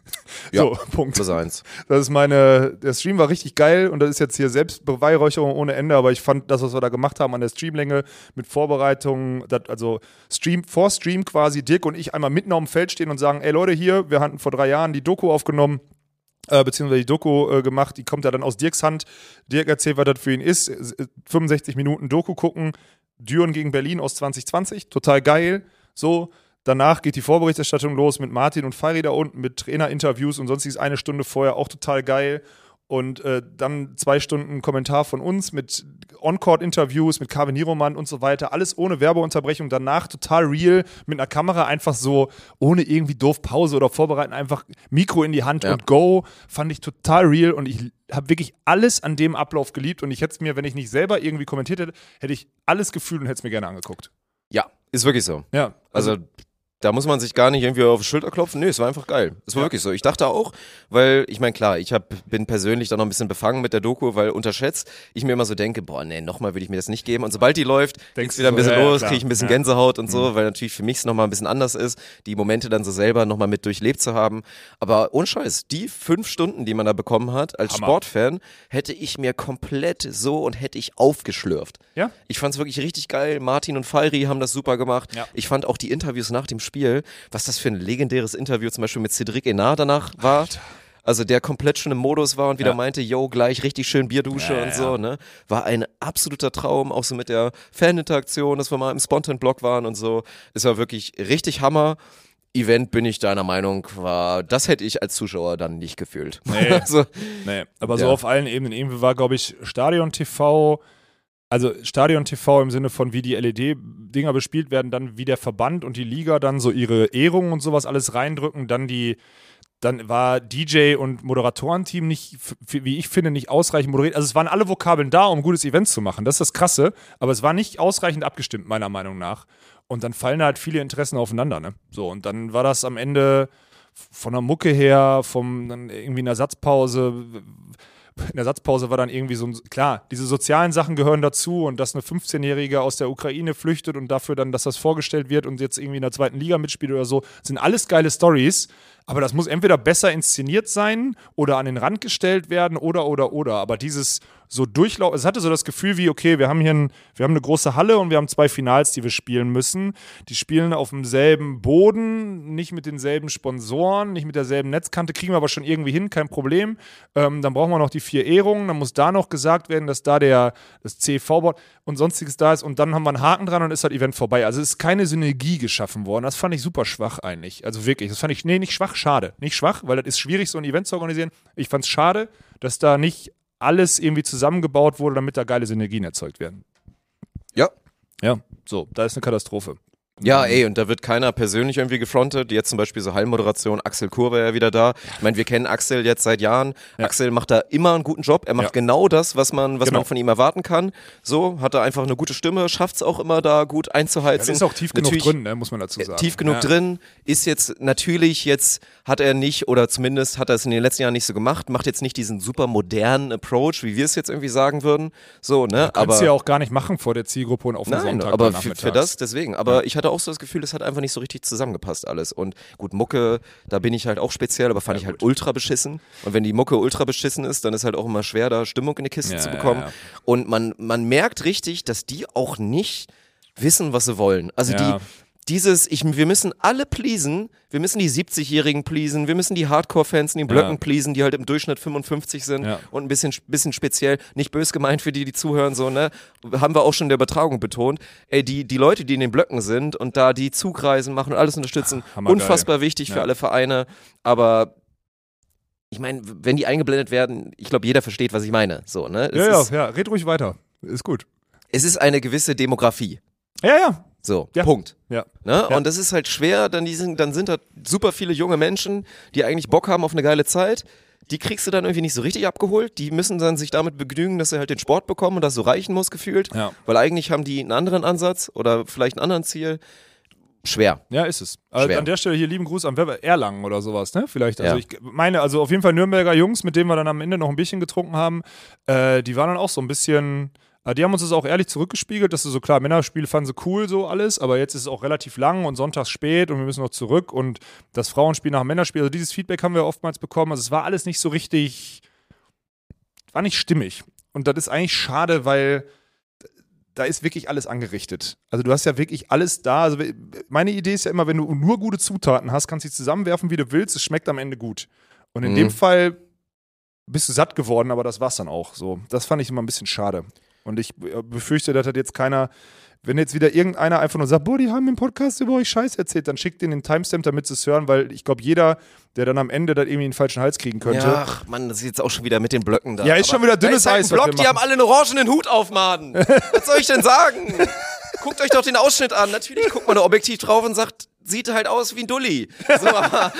Ja. So, Punkt. Plus eins. Das ist meine, der Stream war richtig geil und das ist jetzt hier Selbstbeweihräucherung ohne Ende, aber ich fand das, was wir da gemacht haben an der Streamlänge mit Vorbereitungen, das, also Stream, vor Stream quasi, Dirk und ich einmal mitten auf dem Feld stehen und sagen, ey Leute, hier, wir hatten vor drei Jahren die Doku aufgenommen, äh, beziehungsweise die Doku äh, gemacht, die kommt ja dann aus Dirks Hand. Dirk erzählt, was das für ihn ist. Äh, 65 Minuten Doku gucken. Düren gegen Berlin aus 2020, total geil. So, danach geht die Vorberichterstattung los mit Martin und Fari da unten, mit Trainerinterviews und sonstiges eine Stunde vorher auch total geil. Und äh, dann zwei Stunden Kommentar von uns mit On-Court-Interviews, mit Carmen Nieromann und so weiter. Alles ohne Werbeunterbrechung. Danach total real, mit einer Kamera einfach so, ohne irgendwie doof Pause oder Vorbereiten, einfach Mikro in die Hand Ja. und go. Fand ich total real und ich habe wirklich alles an dem Ablauf geliebt. Und ich hätte es mir, wenn ich nicht selber irgendwie kommentiert hätte, hätte ich alles gefühlt und hätte es mir gerne angeguckt. Ja, ist wirklich so. Ja. Also da muss man sich gar nicht irgendwie auf die Schulter klopfen. Nee, es war einfach geil. Es war Ja. wirklich so. Ich dachte auch, weil, ich meine, klar, ich hab, bin persönlich da noch ein bisschen befangen mit der Doku, weil unterschätzt ich mir immer so denke, boah, nee, nochmal würde ich mir das nicht geben. Und sobald die läuft, Denkst wieder ein so, bisschen ja, ja, los, klar. kriege ich ein bisschen Ja. Mhm. Gänsehaut und so, weil natürlich für mich es nochmal ein bisschen anders ist, die Momente dann so selber nochmal mit durchlebt zu haben. Aber ohne Scheiß, die fünf Stunden, die man da bekommen hat, als Hammer. Sportfan, hätte ich mir komplett so und hätte ich aufgeschlürft. Ja. Ich fand es wirklich richtig geil. Martin und Falri haben das super gemacht. Ja. Ich fand auch die Interviews nach dem Spiel, was das für ein legendäres Interview zum Beispiel mit Cedric Enard danach war. Also der komplett schon im Modus war und wieder Ja. meinte, yo, gleich richtig schön Bierdusche Ja, und so, ne? War ein absoluter Traum, auch so mit der Faninteraktion, dass wir mal im Spontan-Blog waren und so. Es war wirklich richtig Hammer. Event bin ich deiner Meinung, war, das hätte ich als Zuschauer dann nicht gefühlt. Nee. also, Nee, aber so Ja. auf allen Ebenen. Irgendwie war, glaube ich, Stadion TV, also Stadion TV im Sinne von, wie die LED-Dinger bespielt werden, dann wie der Verband und die Liga dann so ihre Ehrungen und sowas alles reindrücken, dann die. Dann war DJ und Moderatorenteam nicht, wie ich finde, nicht ausreichend moderiert. Also es waren alle Vokabeln da, um gutes Event zu machen. Das ist das Krasse. Aber es war nicht ausreichend abgestimmt, meiner Meinung nach. Und dann fallen da halt viele Interessen aufeinander. Ne? So, und dann war das am Ende von der Mucke her, vom irgendwie eine Ersatzpause. In der Ersatzpause war dann irgendwie so klar, diese sozialen Sachen gehören dazu und dass eine 15-Jährige aus der Ukraine flüchtet und dafür dann, dass das vorgestellt wird und jetzt irgendwie in der zweiten Liga mitspielt oder so, sind alles geile Stories. Aber das muss entweder besser inszeniert sein oder an den Rand gestellt werden oder, oder, oder. Aber dieses so durchlaufen, es hatte so das Gefühl wie, okay, wir haben hier ein, wir haben eine große Halle und wir haben zwei Finals, die wir spielen müssen. Die spielen auf demselben Boden, nicht mit denselben Sponsoren, nicht mit derselben Netzkante, kriegen wir aber schon irgendwie hin, kein Problem. Ähm, dann brauchen wir noch die vier Ehrungen, dann muss da noch gesagt werden, dass da der, das CV-Board und sonstiges da ist und dann haben wir einen Haken dran und ist das Event vorbei. Also es ist keine Synergie geschaffen worden. Das fand ich super schwach eigentlich. Also wirklich, das fand ich, nee, nicht schwach, schade. Nicht schwach, weil das ist schwierig, so ein Event zu organisieren. Ich fand es schade, dass da nicht alles irgendwie zusammengebaut wurde, damit da geile Synergien erzeugt werden. ja. Ja, so, da ist eine Katastrophe. Ja, ey, und da wird keiner persönlich irgendwie gefrontet. Jetzt zum Beispiel so Heilmoderation, Axel Kur war ja wieder da. Ich meine, wir kennen Axel jetzt seit Jahren. Ja. Axel macht da immer einen guten Job. Er macht Ja. genau das, was man, was Genau. man von ihm erwarten kann. So, hat er einfach eine gute Stimme, schafft es auch immer da gut einzuheizen. Das ist auch tief genug Natürlich- drin, ne, muss man dazu äh, sagen. tief genug ja. drin, ist jetzt natürlich jetzt, hat er nicht, oder zumindest hat er es in den letzten Jahren nicht so gemacht, macht jetzt nicht diesen super modernen Approach, wie wir es jetzt irgendwie sagen würden. So, ne? Kannst aber du ja auch gar nicht machen vor der Zielgruppe und auf dem Sonntag. aber für, für das deswegen. Aber ich hatte auch so das Gefühl, es hat einfach nicht so richtig zusammengepasst alles. Und gut, Mucke, da bin ich halt auch speziell, aber fand ich halt ultra beschissen. Und wenn die Mucke ultra beschissen ist, dann ist halt auch immer schwer, da Stimmung in die Kiste Ja, zu ja, bekommen. ja. Und man, man merkt richtig, dass die auch nicht wissen, was sie wollen. Also Ja. die dieses, ich, wir müssen alle pleasen, wir müssen die 70-Jährigen pleasen, wir müssen die Hardcore-Fans in den Blöcken Ja. pleasen, die halt im Durchschnitt 55 sind Ja. und ein bisschen, bisschen speziell, nicht bös gemeint für die, die zuhören, so, ne? Haben wir auch schon in der Übertragung betont. Ey, die, die Leute, die in den Blöcken sind und da die Zugreisen machen und alles unterstützen, Hammergeil. unfassbar wichtig für Ja. alle Vereine, aber ich meine, wenn die eingeblendet werden, ich glaube, jeder versteht, was ich meine. So, ne? Es, Ja, ja, ja, red ruhig weiter. Ist gut. es ist eine gewisse Demografie. Ja, ja. So, Ja. Punkt. Ja. Ne? Ja. Und das ist halt schwer, dann, die sind, dann sind da super viele junge Menschen, die eigentlich Bock haben auf eine geile Zeit. Die kriegst du dann irgendwie nicht so richtig abgeholt. Die müssen dann sich damit begnügen, dass sie halt den Sport bekommen und das so reichen muss, gefühlt. Ja. Weil eigentlich haben die einen anderen Ansatz oder vielleicht einen anderen Ziel. Schwer. Ja, ist es. Also Schwer. an der Stelle hier lieben Gruß an Werber Erlangen oder sowas, ne? Vielleicht. Also Ja. ich meine, also auf jeden Fall Nürnberger Jungs, mit denen wir dann am Ende noch ein Bierchen getrunken haben, äh, die waren dann auch so ein bisschen. Äh, Die haben uns das auch ehrlich zurückgespiegelt, dass sie so klar, Männerspiel fanden sie cool, so alles, aber jetzt ist es auch relativ lang und sonntags spät und wir müssen noch zurück und das Frauenspiel nach dem Männerspiel, also dieses Feedback haben wir oftmals bekommen. Also es war alles nicht so richtig, war nicht stimmig. Und das ist eigentlich schade, weil da ist wirklich alles angerichtet. Also du hast ja wirklich alles da. Also meine Idee ist ja immer, wenn du nur gute Zutaten hast, kannst du sie zusammenwerfen, wie du willst. Es schmeckt am Ende gut. Und in Mhm. dem Fall bist du satt geworden, aber das war's dann auch. So, das fand ich immer ein bisschen schade. Und ich äh, befürchte, dass hat jetzt keiner. Wenn jetzt wieder irgendeiner einfach nur sagt, boah, die haben im Podcast über euch Scheiß erzählt, dann schickt den den Timestamp, damit sie es hören, weil ich glaube, jeder, der dann am Ende dann irgendwie einen falschen Hals kriegen könnte. Ja, ach Mann, das ist jetzt auch schon wieder mit den Blöcken da. Ja, ist schon wieder dünnes halt Eis, Block, die haben alle einen orangenen Hut auf, Mann. Was soll ich denn sagen? Guckt euch doch den Ausschnitt an. Natürlich guckt man da objektiv drauf und sagt, sieht halt aus wie ein Dulli. So, aber,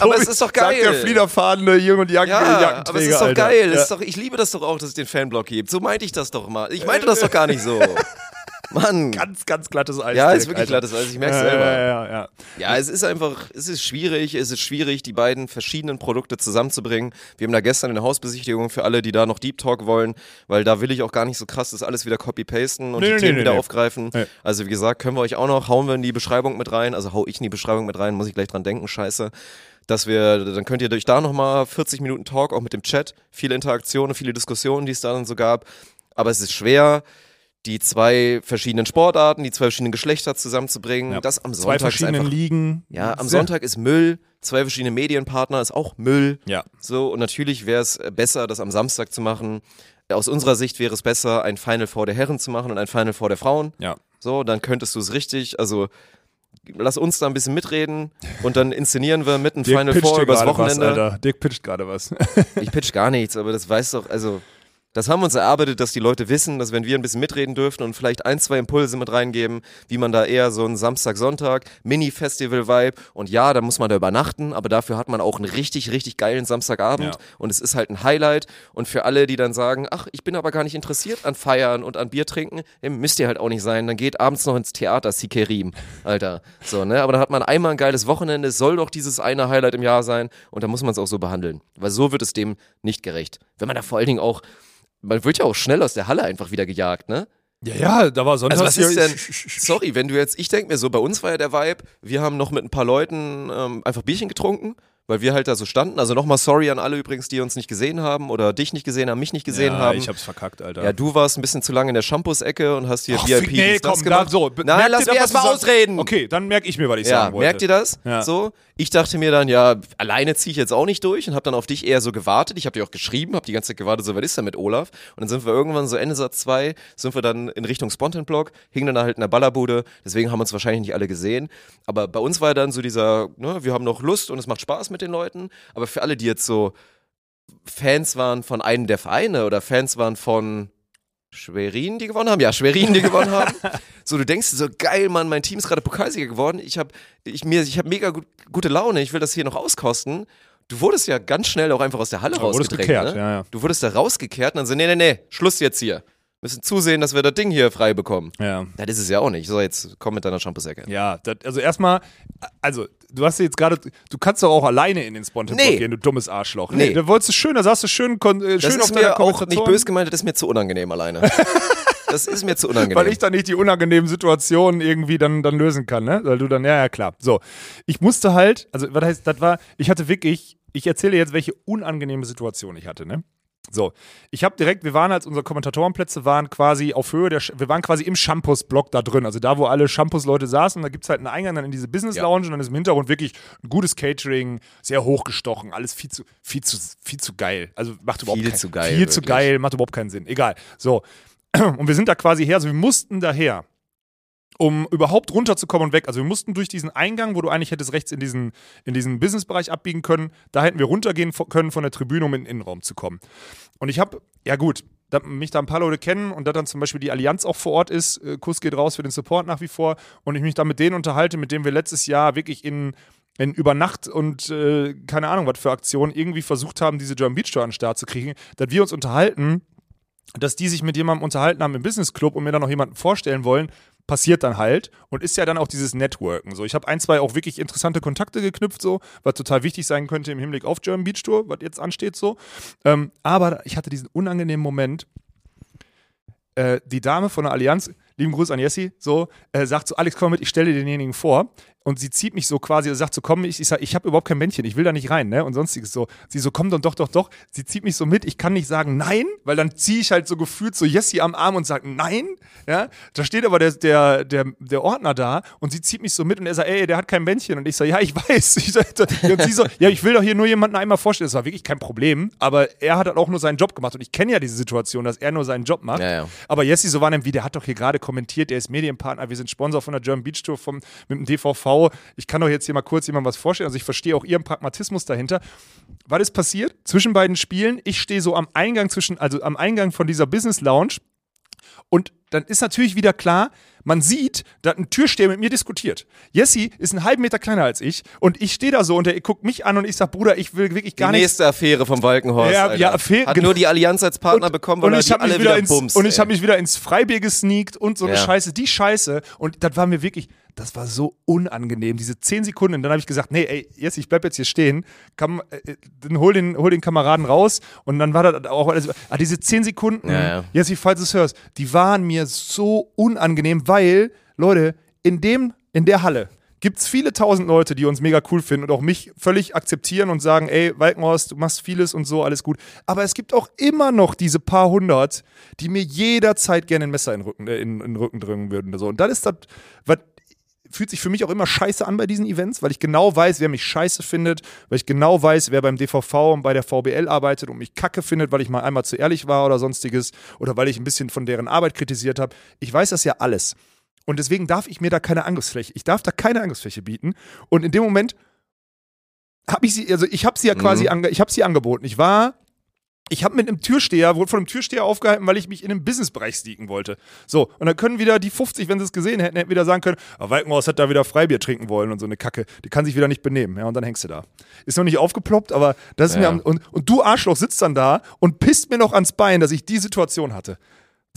aber es ist doch geil. Sagt der fliederfahrende Jung und Jacken, Ja, Jackenträger, aber es ist doch geil. Ja. Es ist doch, ich liebe das doch auch, dass es den Fanblock gibt. So meinte ich das doch mal. Ich meinte das doch gar nicht so. Mann. Ganz, ganz glattes Eis. ja, ist wirklich Alter. glattes Eis. Ich merke Ja, selber. ja, ja, ja. Ja, es ist einfach, es ist schwierig, es ist schwierig, die beiden verschiedenen Produkte zusammenzubringen. Wir haben da gestern eine Hausbesichtigung für alle, die da noch Deep Talk wollen, weil da will ich auch gar nicht so krass das alles wieder copy-pasten und Nee, die nee, Themen nee, wieder aufgreifen. Also wie gesagt, können wir euch auch noch, hauen wir in die Beschreibung mit rein, also hau ich in die Beschreibung mit rein, muss ich gleich dran denken, scheiße. Dass wir, dann könnt ihr durch da nochmal 40 Minuten Talk, auch mit dem Chat, viele Interaktionen, viele Diskussionen, die es da dann so gab. Aber es ist schwer, die zwei verschiedenen Sportarten, die zwei verschiedenen Geschlechter zusammenzubringen. Ja. Das am Zwei Sonntag ist verschiedenen einfach Ligen. ja, am Sonntag ist Müll, zwei verschiedene Medienpartner ist auch Müll. Ja. So, und natürlich wäre es besser, das am Samstag zu machen. Aus unserer Sicht wäre es besser, ein Final Four der Herren zu machen und ein Final Four der Frauen. Ja. So, dann könntest du es richtig, also lass uns da ein bisschen mitreden und dann inszenieren wir mit einem Final Four übers gerade was, Wochenende. Alter. Dirk pitcht gerade was. ich pitch gar nichts, aber das weiß doch, also das haben wir uns erarbeitet, dass die Leute wissen, dass wenn wir ein bisschen mitreden dürfen und vielleicht ein, zwei Impulse mit reingeben, wie man da eher so einen Samstag, Sonntag, Mini-Festival-Vibe und ja, da muss man da übernachten, aber dafür hat man auch einen richtig, richtig geilen Samstagabend Ja. und es ist halt ein Highlight und für alle, die dann sagen, ach, ich bin aber gar nicht interessiert an Feiern und an Bier trinken, müsst ihr halt auch nicht sein, dann geht abends noch ins Theater, Sikerim, Alter, so, ne, aber dann hat man einmal ein geiles Wochenende, es soll doch dieses eine Highlight im Jahr sein und da muss man es auch so behandeln, weil so wird es dem nicht gerecht. Wenn man da vor allen Dingen auch man wird ja auch schnell aus der Halle einfach wieder gejagt, ne? ja, ja, da war Sonntag. Also was ist denn, sorry, wenn du jetzt, ich denke mir so, bei uns war ja der Vibe, wir haben noch mit ein paar Leuten ähm, einfach Bierchen getrunken, weil wir halt da so standen. Also nochmal sorry an alle übrigens, die uns nicht gesehen haben oder dich nicht gesehen haben, mich nicht gesehen ja, haben. Ich hab's verkackt, Alter. ja, du warst ein bisschen zu lange in der Shampoos-Ecke und hast hier Ach, VIP nee, dies, das komm, gemacht. so. Nein, lass mich was erst mal du sagst? ausreden. Okay, dann merke ich mir, was ich Ja, sagen wollte. merkt ihr das? Ja. So, ich dachte mir dann, ja, alleine ziehe ich jetzt auch nicht durch und habe dann auf dich eher so gewartet. Ich habe dir auch geschrieben, habe die ganze Zeit gewartet, so was ist denn mit Olaf? Und dann sind wir irgendwann so Ende Satz 2, sind wir dann in Richtung Spontan-Block, hingen dann halt in der Ballerbude, deswegen haben uns wahrscheinlich nicht alle gesehen. Aber bei uns war dann so dieser, ne, wir haben noch Lust und es macht Spaß mit den Leuten. Aber für alle, die jetzt so Fans waren von einem der Vereine oder Fans waren von Schwerin, die gewonnen haben? Ja, Schwerin, die gewonnen haben. So, du denkst so, geil, Mann, mein Team ist gerade Pokalsieger geworden. Ich habe ich mir, ich hab mega gut, gute Laune, ich will das hier noch auskosten. Du wurdest ja ganz schnell auch einfach aus der Halle Ja, wurdest rausgedrängt. gekehrt, ne? ja, ja. Du wurdest da rausgekehrt und dann so, nee, nee, nee, Schluss jetzt hier. Müssen zusehen, dass wir das Ding hier frei bekommen. Ja. Das ist es ja auch nicht. So, jetzt komm mit deiner Shampoos-Ecke. Ja, das, also erstmal, also du hast jetzt gerade, du kannst doch auch alleine in den Spontan Nee. gehen, du dummes Arschloch. Nee. da wolltest du schön, da saßt du schön, kon- äh, Das schön auf ist deiner mir auch nicht böse gemeint, das ist mir zu unangenehm alleine. das ist mir zu unangenehm. Weil ich dann nicht die unangenehmen Situationen irgendwie dann, dann lösen kann, ne? Weil du dann, ja, ja, klar. So. Ich musste halt, also, was heißt, das war, ich hatte wirklich, ich erzähle jetzt, welche unangenehme Situation ich hatte, ne? So, ich habe direkt, wir waren als unsere Kommentatorenplätze waren quasi auf Höhe der, Sch- wir waren quasi im Shampoos-Block da drin, also da, wo alle Shampoos-Leute saßen, da gibt es halt einen Eingang dann in diese Business-Lounge und dann ist im Hintergrund wirklich ein gutes Catering, sehr hochgestochen, alles viel zu, viel zu, viel zu geil. Also macht überhaupt Viel keinen, zu geil, Viel zu wirklich. geil, macht überhaupt keinen Sinn. Egal. So. Und wir sind da quasi her, also wir mussten daher um überhaupt runterzukommen und weg. Also wir mussten durch diesen Eingang, wo du eigentlich hättest rechts in diesen, in diesen Businessbereich abbiegen können, da hätten wir runtergehen können von der Tribüne, um in den Innenraum zu kommen. Und ich habe, ja gut, da mich da ein paar Leute kennen und da dann zum Beispiel die Allianz auch vor Ort ist, äh, Kuss geht raus für den Support nach wie vor und ich mich da mit denen unterhalte, mit denen wir letztes Jahr wirklich in in über Nacht und äh, keine Ahnung, was für Aktionen irgendwie versucht haben, diese German Beach Tour an den Start zu kriegen, dass wir uns unterhalten, dass die sich mit jemandem unterhalten haben im Business Club und mir dann noch jemanden vorstellen wollen, passiert dann halt und ist ja dann auch dieses Networken. So, ich habe ein, zwei auch wirklich interessante Kontakte geknüpft, so, was total wichtig sein könnte im Hinblick auf German Beach Tour, was jetzt ansteht, so. Ähm, aber ich hatte diesen unangenehmen Moment. Äh, die Dame von der Allianz, lieben Gruß an Jessie, so, äh, sagt so, Alex, komm mit, ich stelle dir denjenigen vor. Und sie zieht mich so quasi, sagt so, komm, ich, ich sag, ich habe überhaupt kein Männchen, ich will da nicht rein, ne? Und sonstiges so. Sie so, komm doch, doch, doch, doch. Sie zieht mich so mit, ich kann nicht sagen nein, weil dann ziehe ich halt so gefühlt so Jessie am Arm und sage nein, ja? Da steht aber der, der, der, der Ordner da und sie zieht mich so mit und er sagt, ey, der hat kein Männchen. Und ich so, ja, ich weiß. Ich sag, und sie so, ja, ich will doch hier nur jemanden einmal vorstellen. Das war wirklich kein Problem, aber er hat halt auch nur seinen Job gemacht und ich kenne ja diese Situation, dass er nur seinen Job macht. Ja, ja. Aber Jesse so war dann wie, der hat doch hier gerade kommentiert, der ist Medienpartner, wir sind Sponsor von der German Beach Tour vom, mit dem DVV. Ich kann doch jetzt hier mal kurz jemandem was vorstellen. Also ich verstehe auch ihren Pragmatismus dahinter. Was ist passiert? Zwischen beiden Spielen, ich stehe so am Eingang zwischen, also am Eingang von dieser Business Lounge Und dann ist natürlich wieder klar, man sieht, da hat ein Türsteher mit mir diskutiert. Jessie ist einen halben Meter kleiner als ich und ich stehe da so und er guckt mich an und ich sag, Bruder, ich will wirklich gar die nichts. nächste Affäre vom Walkenhorst. Ja, Alter. ja, Affäre- Hat genau. nur die Allianz als Partner bekommen, weil und ich die habe mich alle wieder wieder ins bumst. und ich habe mich wieder ins Freibier gesneakt und so eine Ja. Scheiße, die Scheiße und das war mir wirklich, das war so unangenehm, diese zehn Sekunden. Dann habe ich gesagt, nee, ey, jetzt ich bleib jetzt hier stehen, komm, äh, dann hol den, hol den Kameraden raus und dann war das auch alles. Ah, diese zehn Sekunden, Ja, ja. jetzt falls du es hörst, die waren mir so unangenehm, weil Leute in dem in der Halle gibt es viele tausend Leute, die uns mega cool finden und auch mich völlig akzeptieren und sagen, ey, Walkenhorst, du machst vieles und so, alles gut. Aber es gibt auch immer noch diese paar hundert, die mir jederzeit gerne ein Messer in den Rücken, äh, in, in Rücken drücken würden. So. Und das ist das, was fühlt sich für mich auch immer scheiße an bei diesen Events, weil ich genau weiß, wer mich scheiße findet, weil ich genau weiß, wer beim DVV und bei der VBL arbeitet und mich kacke findet, weil ich mal einmal zu ehrlich war oder sonstiges oder weil ich ein bisschen von deren Arbeit kritisiert habe. Ich weiß das ja alles. Und deswegen darf ich mir da keine Angriffsfläche, ich darf da keine Angriffsfläche bieten. Und in dem Moment habe ich sie, also ich habe sie ja quasi, Mhm. ich habe sie angeboten. Ich war, ich habe mit einem Türsteher, wurde von einem Türsteher aufgehalten, weil ich mich in den Businessbereich sneaken wollte. So, und dann können wieder die 50, wenn sie es gesehen hätten, hätten wieder sagen können, ah, Walkenhaus hat da wieder Freibier trinken wollen und so eine Kacke. Die kann sich wieder nicht benehmen. Ja, und dann hängst du da. Ist noch nicht aufgeploppt, aber das ist mir Ja. am, und, und du Arschloch sitzt dann da und pisst mir noch ans Bein, dass ich die Situation hatte.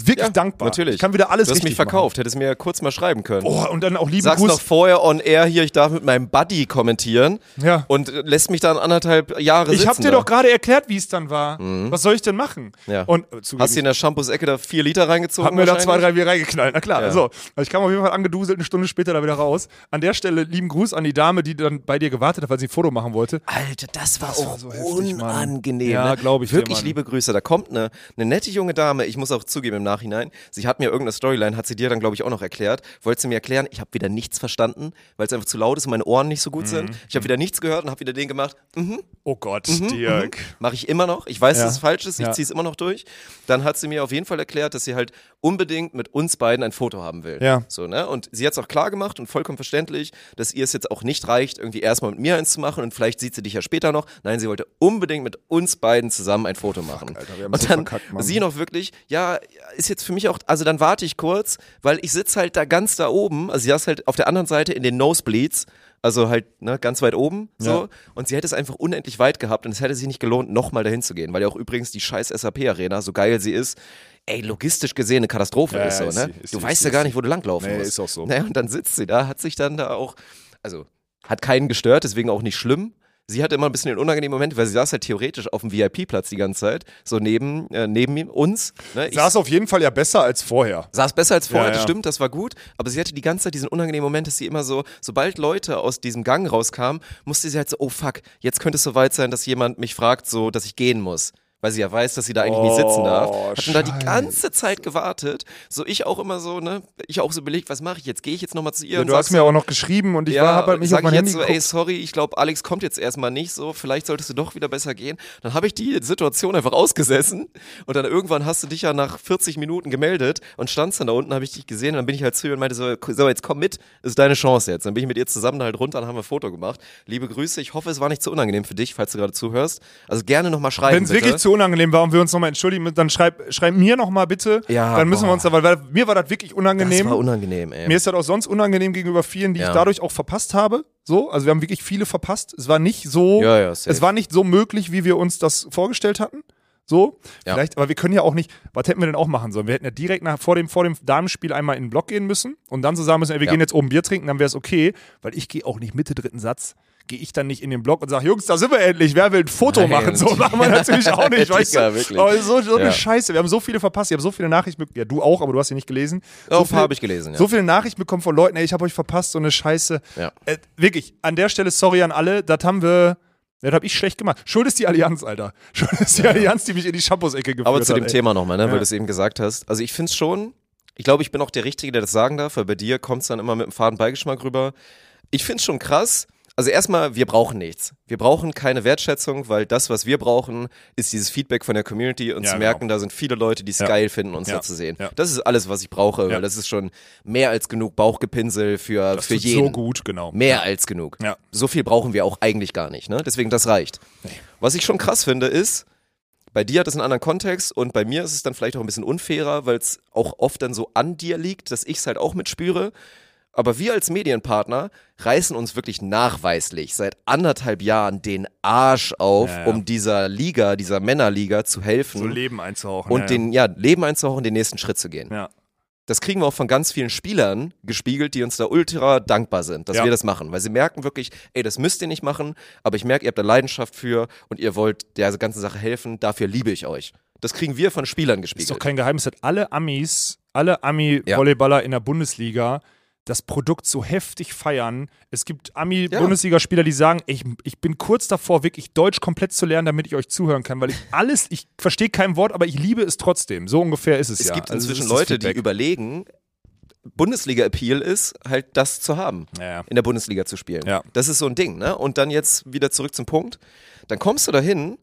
Wirklich dankbar. Natürlich. Ich kann wieder alles Du hast mich verkauft, hättest mir ja kurz mal schreiben können. Machen. Oh, und dann auch liebe Sagst Gruß. noch vorher on air hier, ich darf mit meinem Buddy kommentieren Ja. und lässt mich dann anderthalb Jahre Ich sitzen. hab dir da. doch gerade erklärt, wie es dann war. Was soll ich denn machen? Ja. Und äh, Hast du in der Shampoos-Ecke da vier Liter reingezogen? Hab mir da zwei, drei Bier reingeknallt. Na klar. Ja. So. Also ich kam auf jeden Fall angeduselt, eine Stunde später da wieder raus. An der Stelle lieben Gruß an die Dame, die dann bei dir gewartet hat, weil sie ein Foto machen wollte. Alter, das war Das auch war so heftig, unangenehm. Ja, ne? glaub ich dir, Wirklich Mann. liebe Grüße. Da kommt eine, eine nette junge Dame, ich muss auch zugeben im Nachhinein, sie hat mir irgendeine Storyline, hat sie dir dann, glaube ich, auch noch erklärt. Wollte sie mir erklären, ich habe wieder nichts verstanden, weil es einfach zu laut ist und meine Ohren nicht so gut Mhm. sind. Ich habe wieder nichts gehört und habe wieder den gemacht, mhm, Oh Gott, Dirk. mache ich immer noch. Ich weiß, Ja. dass es falsch ist, ich Ja. ziehe es immer noch durch. Dann hat sie mir auf jeden Fall erklärt, dass sie halt unbedingt mit uns beiden ein Foto haben will. Ja. So, ne? Und sie hat es auch klar gemacht und vollkommen verständlich, dass ihr es jetzt auch nicht reicht, irgendwie erstmal mit mir eins zu machen und vielleicht sieht sie dich ja später noch. Nein, sie wollte unbedingt mit uns beiden zusammen ein Foto machen. Alter, wir haben und dann verkackt, sie noch wirklich, ja, ist jetzt für mich auch, also dann warte ich kurz, weil ich sitze halt da ganz da oben, also sie saß halt auf der anderen Seite in den Nosebleeds, also halt ne, ganz weit oben so Ja. und sie hätte es einfach unendlich weit gehabt und es hätte sich nicht gelohnt, nochmal dahin zu gehen, weil ja auch übrigens die scheiß SAP-Arena, so geil sie ist, ey, logistisch gesehen eine Katastrophe Ja, ist so, ist ne? sie, ist du sie, weißt ja gar nicht, wo du langlaufen Nee, musst. ist auch so. Naja, und dann sitzt sie da, hat sich dann da auch, also hat keinen gestört, deswegen auch nicht schlimm. Sie hatte immer ein bisschen den unangenehmen Moment, weil sie saß halt theoretisch auf dem VIP-Platz die ganze Zeit, so neben, äh, neben uns. Ne? Ich Saß auf jeden Fall ja besser als vorher. saß besser als vorher, Ja, das ja. stimmt, das war gut. Aber sie hatte die ganze Zeit diesen unangenehmen Moment, dass sie immer so, sobald Leute aus diesem Gang rauskamen, musste sie halt so, oh fuck, jetzt könnte es soweit sein, dass jemand mich fragt, so, dass ich gehen muss. Weil sie ja weiß, dass sie da eigentlich nicht sitzen darf. Oh, Hat dann da die Scheiße. ganze Zeit gewartet. So ich auch immer so, ne? Ich auch so belegt, was mache ich jetzt? Gehe ich jetzt nochmal zu ihr Ja, du hast mir auch noch geschrieben und ich war, hab halt sag auf mein ich Handy jetzt so, ey, sorry, ich glaube, Alex kommt jetzt erstmal nicht so, vielleicht solltest du doch wieder besser gehen. Dann habe ich die Situation einfach ausgesessen und dann irgendwann hast du dich ja nach 40 Minuten gemeldet und standst dann da unten, habe ich dich gesehen und dann bin ich halt zu ihr und meinte so, so, jetzt komm mit, ist deine Chance jetzt. Dann bin ich mit ihr zusammen halt runter und haben wir ein Foto gemacht. Liebe Grüße, ich hoffe, es war nicht zu unangenehm für dich, falls du gerade zuhörst. Also gerne nochmal schreiben, Wenn es bitte. wirklich zu unangenehm war und wir uns nochmal entschuldigen, dann schreib, schreib mir nochmal bitte. Ja, dann müssen wir boah. uns da, weil, weil mir war das wirklich das unangenehm. war unangenehm, ey. Mir ist das auch sonst unangenehm gegenüber vielen, die Ja. ich dadurch auch verpasst habe. So, also wir haben wirklich viele verpasst. Es war nicht so, Ja, ja, safe. es war nicht so möglich, wie wir uns das vorgestellt hatten. So, Ja. vielleicht, aber wir können ja auch nicht, was hätten wir denn auch machen sollen? Wir hätten ja direkt nach, vor, dem, vor dem Damenspiel einmal in den Block gehen müssen und dann so sagen müssen, ey, wir Ja. gehen jetzt oben Bier trinken, dann wäre es okay, weil ich gehe auch nicht Mitte dritten Satz. Gehe ich dann nicht in den Block und sage, Jungs, da sind wir endlich, wer will ein Foto Nein. machen? So machen wir natürlich auch nicht, weißt du? wirklich. Aber so, so eine Ja. Scheiße, wir haben so viele verpasst, ich habe so viele Nachrichten, ja du auch, aber du hast sie nicht gelesen. So viele- habe ich gelesen, ja. so viele Nachrichten bekommen von Leuten, ey, ich habe euch verpasst, so eine Scheiße. Äh, wirklich, an der Stelle sorry an alle, das haben wir, das habe ich schlecht gemacht. Schuld ist die Allianz, Alter. Schuld ist die Allianz, die mich in die Shampoos-Ecke geführt Aber zu hat. dem ey. Thema nochmal, ne, Ja. weil du es eben gesagt hast. Also ich finde es schon, ich glaube, ich bin auch der Richtige, der das sagen darf, weil bei dir kommt es dann immer mit einem faden Beigeschmack rüber. Ich finde es schon krass. Also erstmal, wir brauchen nichts. Wir brauchen keine Wertschätzung, weil das, was wir brauchen, ist dieses Feedback von der Community und Ja, zu genau. merken, da sind viele Leute, die es Ja. geil finden, uns Ja. da zu sehen. Ja. Das ist alles, was ich brauche, weil das ist schon mehr als genug Bauchgepinsel für, Das für jeden. so gut, genau. Mehr als genug. Ja. So viel brauchen wir auch eigentlich gar nicht, ne? Deswegen das reicht. Was ich schon krass finde, ist, Bei dir hat es einen anderen Kontext und bei mir ist es dann vielleicht auch ein bisschen unfairer, weil es auch oft dann so an dir liegt, dass ich es halt auch mitspüre. Aber wir als Medienpartner reißen uns wirklich nachweislich seit anderthalb Jahren den Arsch auf, Ja, ja. um dieser Liga, dieser Männerliga zu helfen So Leben einzuhauchen. und ja, den ja, Leben einzuhauchen, den nächsten Schritt zu gehen. Ja. Das kriegen wir auch von ganz vielen Spielern gespiegelt, die uns da ultra dankbar sind, dass wir das machen, weil sie merken wirklich, ey, das müsst ihr nicht machen, aber ich merke, ihr habt da Leidenschaft für und ihr wollt der ganzen Sache helfen, dafür liebe ich euch. Das kriegen wir von Spielern Ist doch gespiegelt. kein Geheimnis, dass alle Amis, alle Ami-Volleyballer in der Bundesliga das Produkt so heftig feiern. Es gibt Ami-Bundesligaspieler, die sagen, ich, ich bin kurz davor, wirklich Deutsch komplett zu lernen, damit ich euch zuhören kann, weil ich alles, ich verstehe kein Wort, aber ich liebe es trotzdem. So ungefähr ist es, Es ja. gibt Also inzwischen das ist das Leute, die überlegen, Bundesliga-Appeal ist, halt das zu haben, Ja, in der Bundesliga zu spielen. Ja. Das ist so ein Ding, ne? Und dann jetzt wieder zurück zum Punkt. Dann kommst du dahin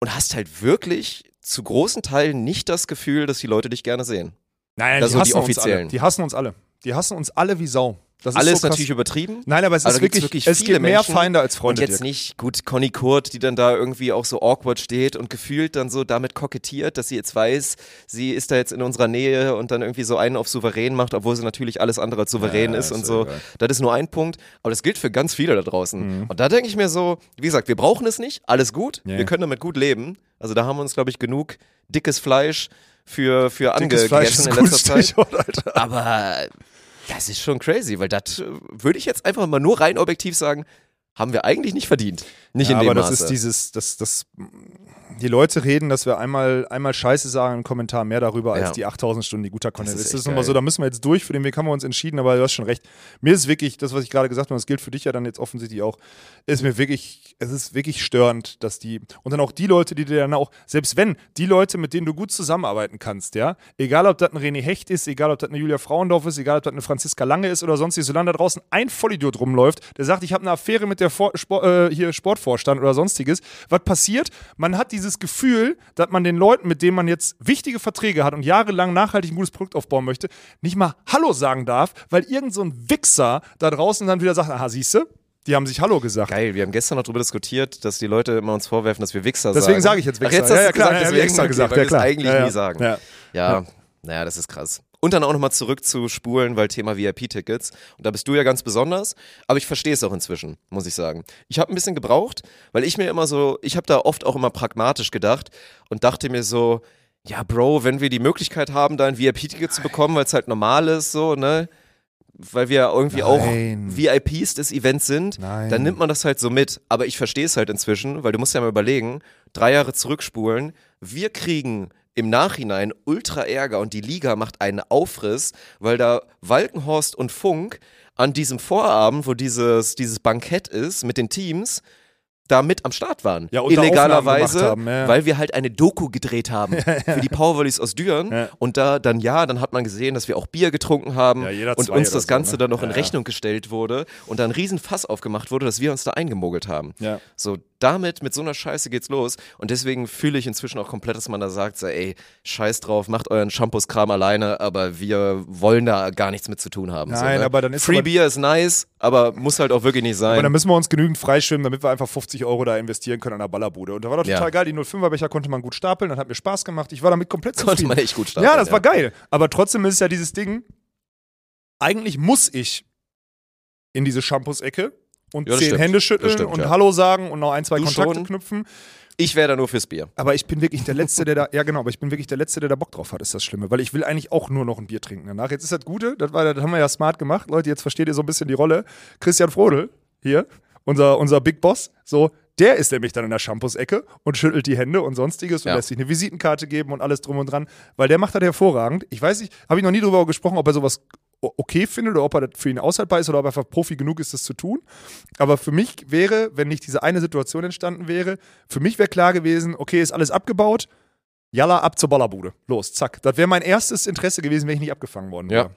und hast halt wirklich zu großen Teilen nicht das Gefühl, dass die Leute dich gerne sehen. Nein, Das die sind die hassen uns alle. Offiziellen. Die hassen uns alle. Die hassen uns alle wie Sau. Das Alles ist so natürlich übertrieben. Nein, aber es Aber ist wirklich, wirklich es viele gibt mehr Menschen Feinde als Freunde. und jetzt Dirk. nicht, gut, Conny Kurt, die dann da irgendwie auch so awkward steht und gefühlt dann so damit kokettiert, dass sie jetzt weiß, sie ist da jetzt in unserer Nähe und dann irgendwie so einen auf souverän macht, obwohl sie natürlich alles andere als souverän Ja, ist ist und so. egal. Das ist nur ein Punkt, aber das gilt für ganz viele da draußen. Mhm. Und da denke ich mir so, wie gesagt, wir brauchen es nicht, alles gut, Ja. wir können damit gut leben. Also da haben wir uns, glaube ich, genug dickes Fleisch für, für angegessen in letzter Zeit. Stichwort. Aber das ist schon crazy, weil das äh, würde ich jetzt einfach mal nur rein objektiv sagen, haben wir eigentlich nicht verdient. Nicht ja, in dem aber das Maße. ist dieses, das, das, die Leute reden, dass wir einmal, einmal Scheiße sagen im Kommentar mehr darüber als Ja. die 8000 Stunden, die guter Content ist ist. Das ist geil. so, da müssen wir jetzt durch, für den Weg haben wir uns entschieden, aber du hast schon recht. Mir ist wirklich, das, was ich gerade gesagt habe, das gilt für dich ja dann jetzt offensichtlich auch, ist mir wirklich, es ist wirklich störend, dass die, und dann auch die Leute, die dir dann auch, selbst wenn, die Leute, mit denen du gut zusammenarbeiten kannst, ja, egal ob das ein René Hecht ist, egal ob das eine Julia Frauendorf ist, egal ob das eine Franziska Lange ist oder sonstiges, solange da draußen ein Vollidiot rumläuft, der sagt, ich habe eine Affäre mit der Vor Sport, äh, hier Sportvorstand oder sonstiges, was passiert? Man hat dieses Gefühl, dass man den Leuten, mit denen man jetzt wichtige Verträge hat und jahrelang nachhaltig ein gutes Produkt aufbauen möchte, nicht mal Hallo sagen darf, weil irgend so ein Wichser da draußen dann wieder sagt, aha, siehste, die haben sich Hallo gesagt. Geil, wir haben gestern noch darüber diskutiert, dass die Leute immer uns vorwerfen, dass wir Wichser Deswegen sagen. sage ich jetzt Ach, Wichser. jetzt hast ja, ja, klar, gesagt, ja, deswegen, extra okay, gesagt, ja wir klar. eigentlich ja, nie ja. sagen. Ja. Ja, naja, das ist krass. Und dann auch nochmal zurück zu Spulen, weil Thema VIP-Tickets. Und da bist du ja ganz besonders. Aber ich verstehe es auch inzwischen, muss ich sagen. Ich habe ein bisschen gebraucht, weil ich mir immer so, ich habe da oft auch immer pragmatisch gedacht und dachte mir so, ja, Bro, wenn wir die Möglichkeit haben, da ein VIP-Ticket zu bekommen, weil es halt normal ist, so, ne? Weil wir irgendwie Nein. auch VIPs des Events sind, Nein. dann nimmt man das halt so mit. Aber ich verstehe es halt inzwischen, weil du musst ja mal überlegen, drei Jahre zurückspulen, wir kriegen im Nachhinein ultra Ärger und die Liga macht einen Aufriss, weil da Walkenhorst und Funk an diesem Vorabend, wo dieses, dieses Bankett ist mit den Teams, da mit am Start waren. Ja, und Illegalerweise, haben, ja. weil wir halt eine Doku gedreht haben für die Powervolleys aus Düren. Ja. Und da dann, ja, dann hat man gesehen, dass wir auch Bier getrunken haben und uns das so, Ganze ne? dann noch in. Rechnung gestellt wurde und da ein Riesenfass aufgemacht wurde, dass wir uns da eingemogelt haben. Ja. So, damit, mit so einer Scheiße geht's los. Und deswegen fühle ich inzwischen auch komplett, dass man da sagt, so, ey, scheiß drauf, macht euren Shampoos-Kram alleine, aber wir wollen da gar nichts mit zu tun haben. so, Nein, ne? aber dann ist Free aber- Beer ist nice, aber muss halt auch wirklich nicht Aber sein. dann müssen wir uns genügend freischwimmen, damit wir einfach 50 Euro da investieren können an der Ballerbude. Und da war doch total Ja. geil. Die 05er Becher konnte man gut stapeln, dann hat mir Spaß gemacht. Ich war damit komplett Konnte zufrieden. man echt gut stapeln, Ja, das ja. war geil. Aber trotzdem ist es ja dieses Ding, eigentlich muss ich in diese Shampoos-Ecke und Ja, zehn stimmt. Hände schütteln stimmt, und ja. Hallo sagen und noch ein, zwei Du Kontakte schon? knüpfen. Ich wäre da nur fürs Bier. Aber ich bin wirklich der Letzte, der da, ja genau, aber ich bin wirklich der Letzte, der da Bock drauf hat, ist das Schlimme. Weil ich will eigentlich auch nur noch ein Bier trinken danach. Jetzt ist das Gute, das, war, das haben wir ja smart gemacht. Leute, jetzt versteht ihr so ein bisschen die Rolle. Christian Frodel, hier, unser, unser Big Boss, so, der ist nämlich dann in der Shampoos-Ecke und schüttelt die Hände und sonstiges und Ja. lässt sich eine Visitenkarte geben und alles drum und dran, weil der macht das hervorragend. Ich weiß nicht, habe ich noch nie drüber gesprochen, ob er sowas okay findet oder ob er für ihn aushaltbar ist oder ob er einfach Profi genug ist, das zu tun. Aber für mich wäre, wenn nicht diese eine Situation entstanden wäre, für mich wäre klar gewesen, okay, ist alles abgebaut, Jalla, ab zur Ballerbude. Los, zack. Das wäre mein erstes Interesse gewesen, wenn ich nicht abgefangen worden wäre. Ja.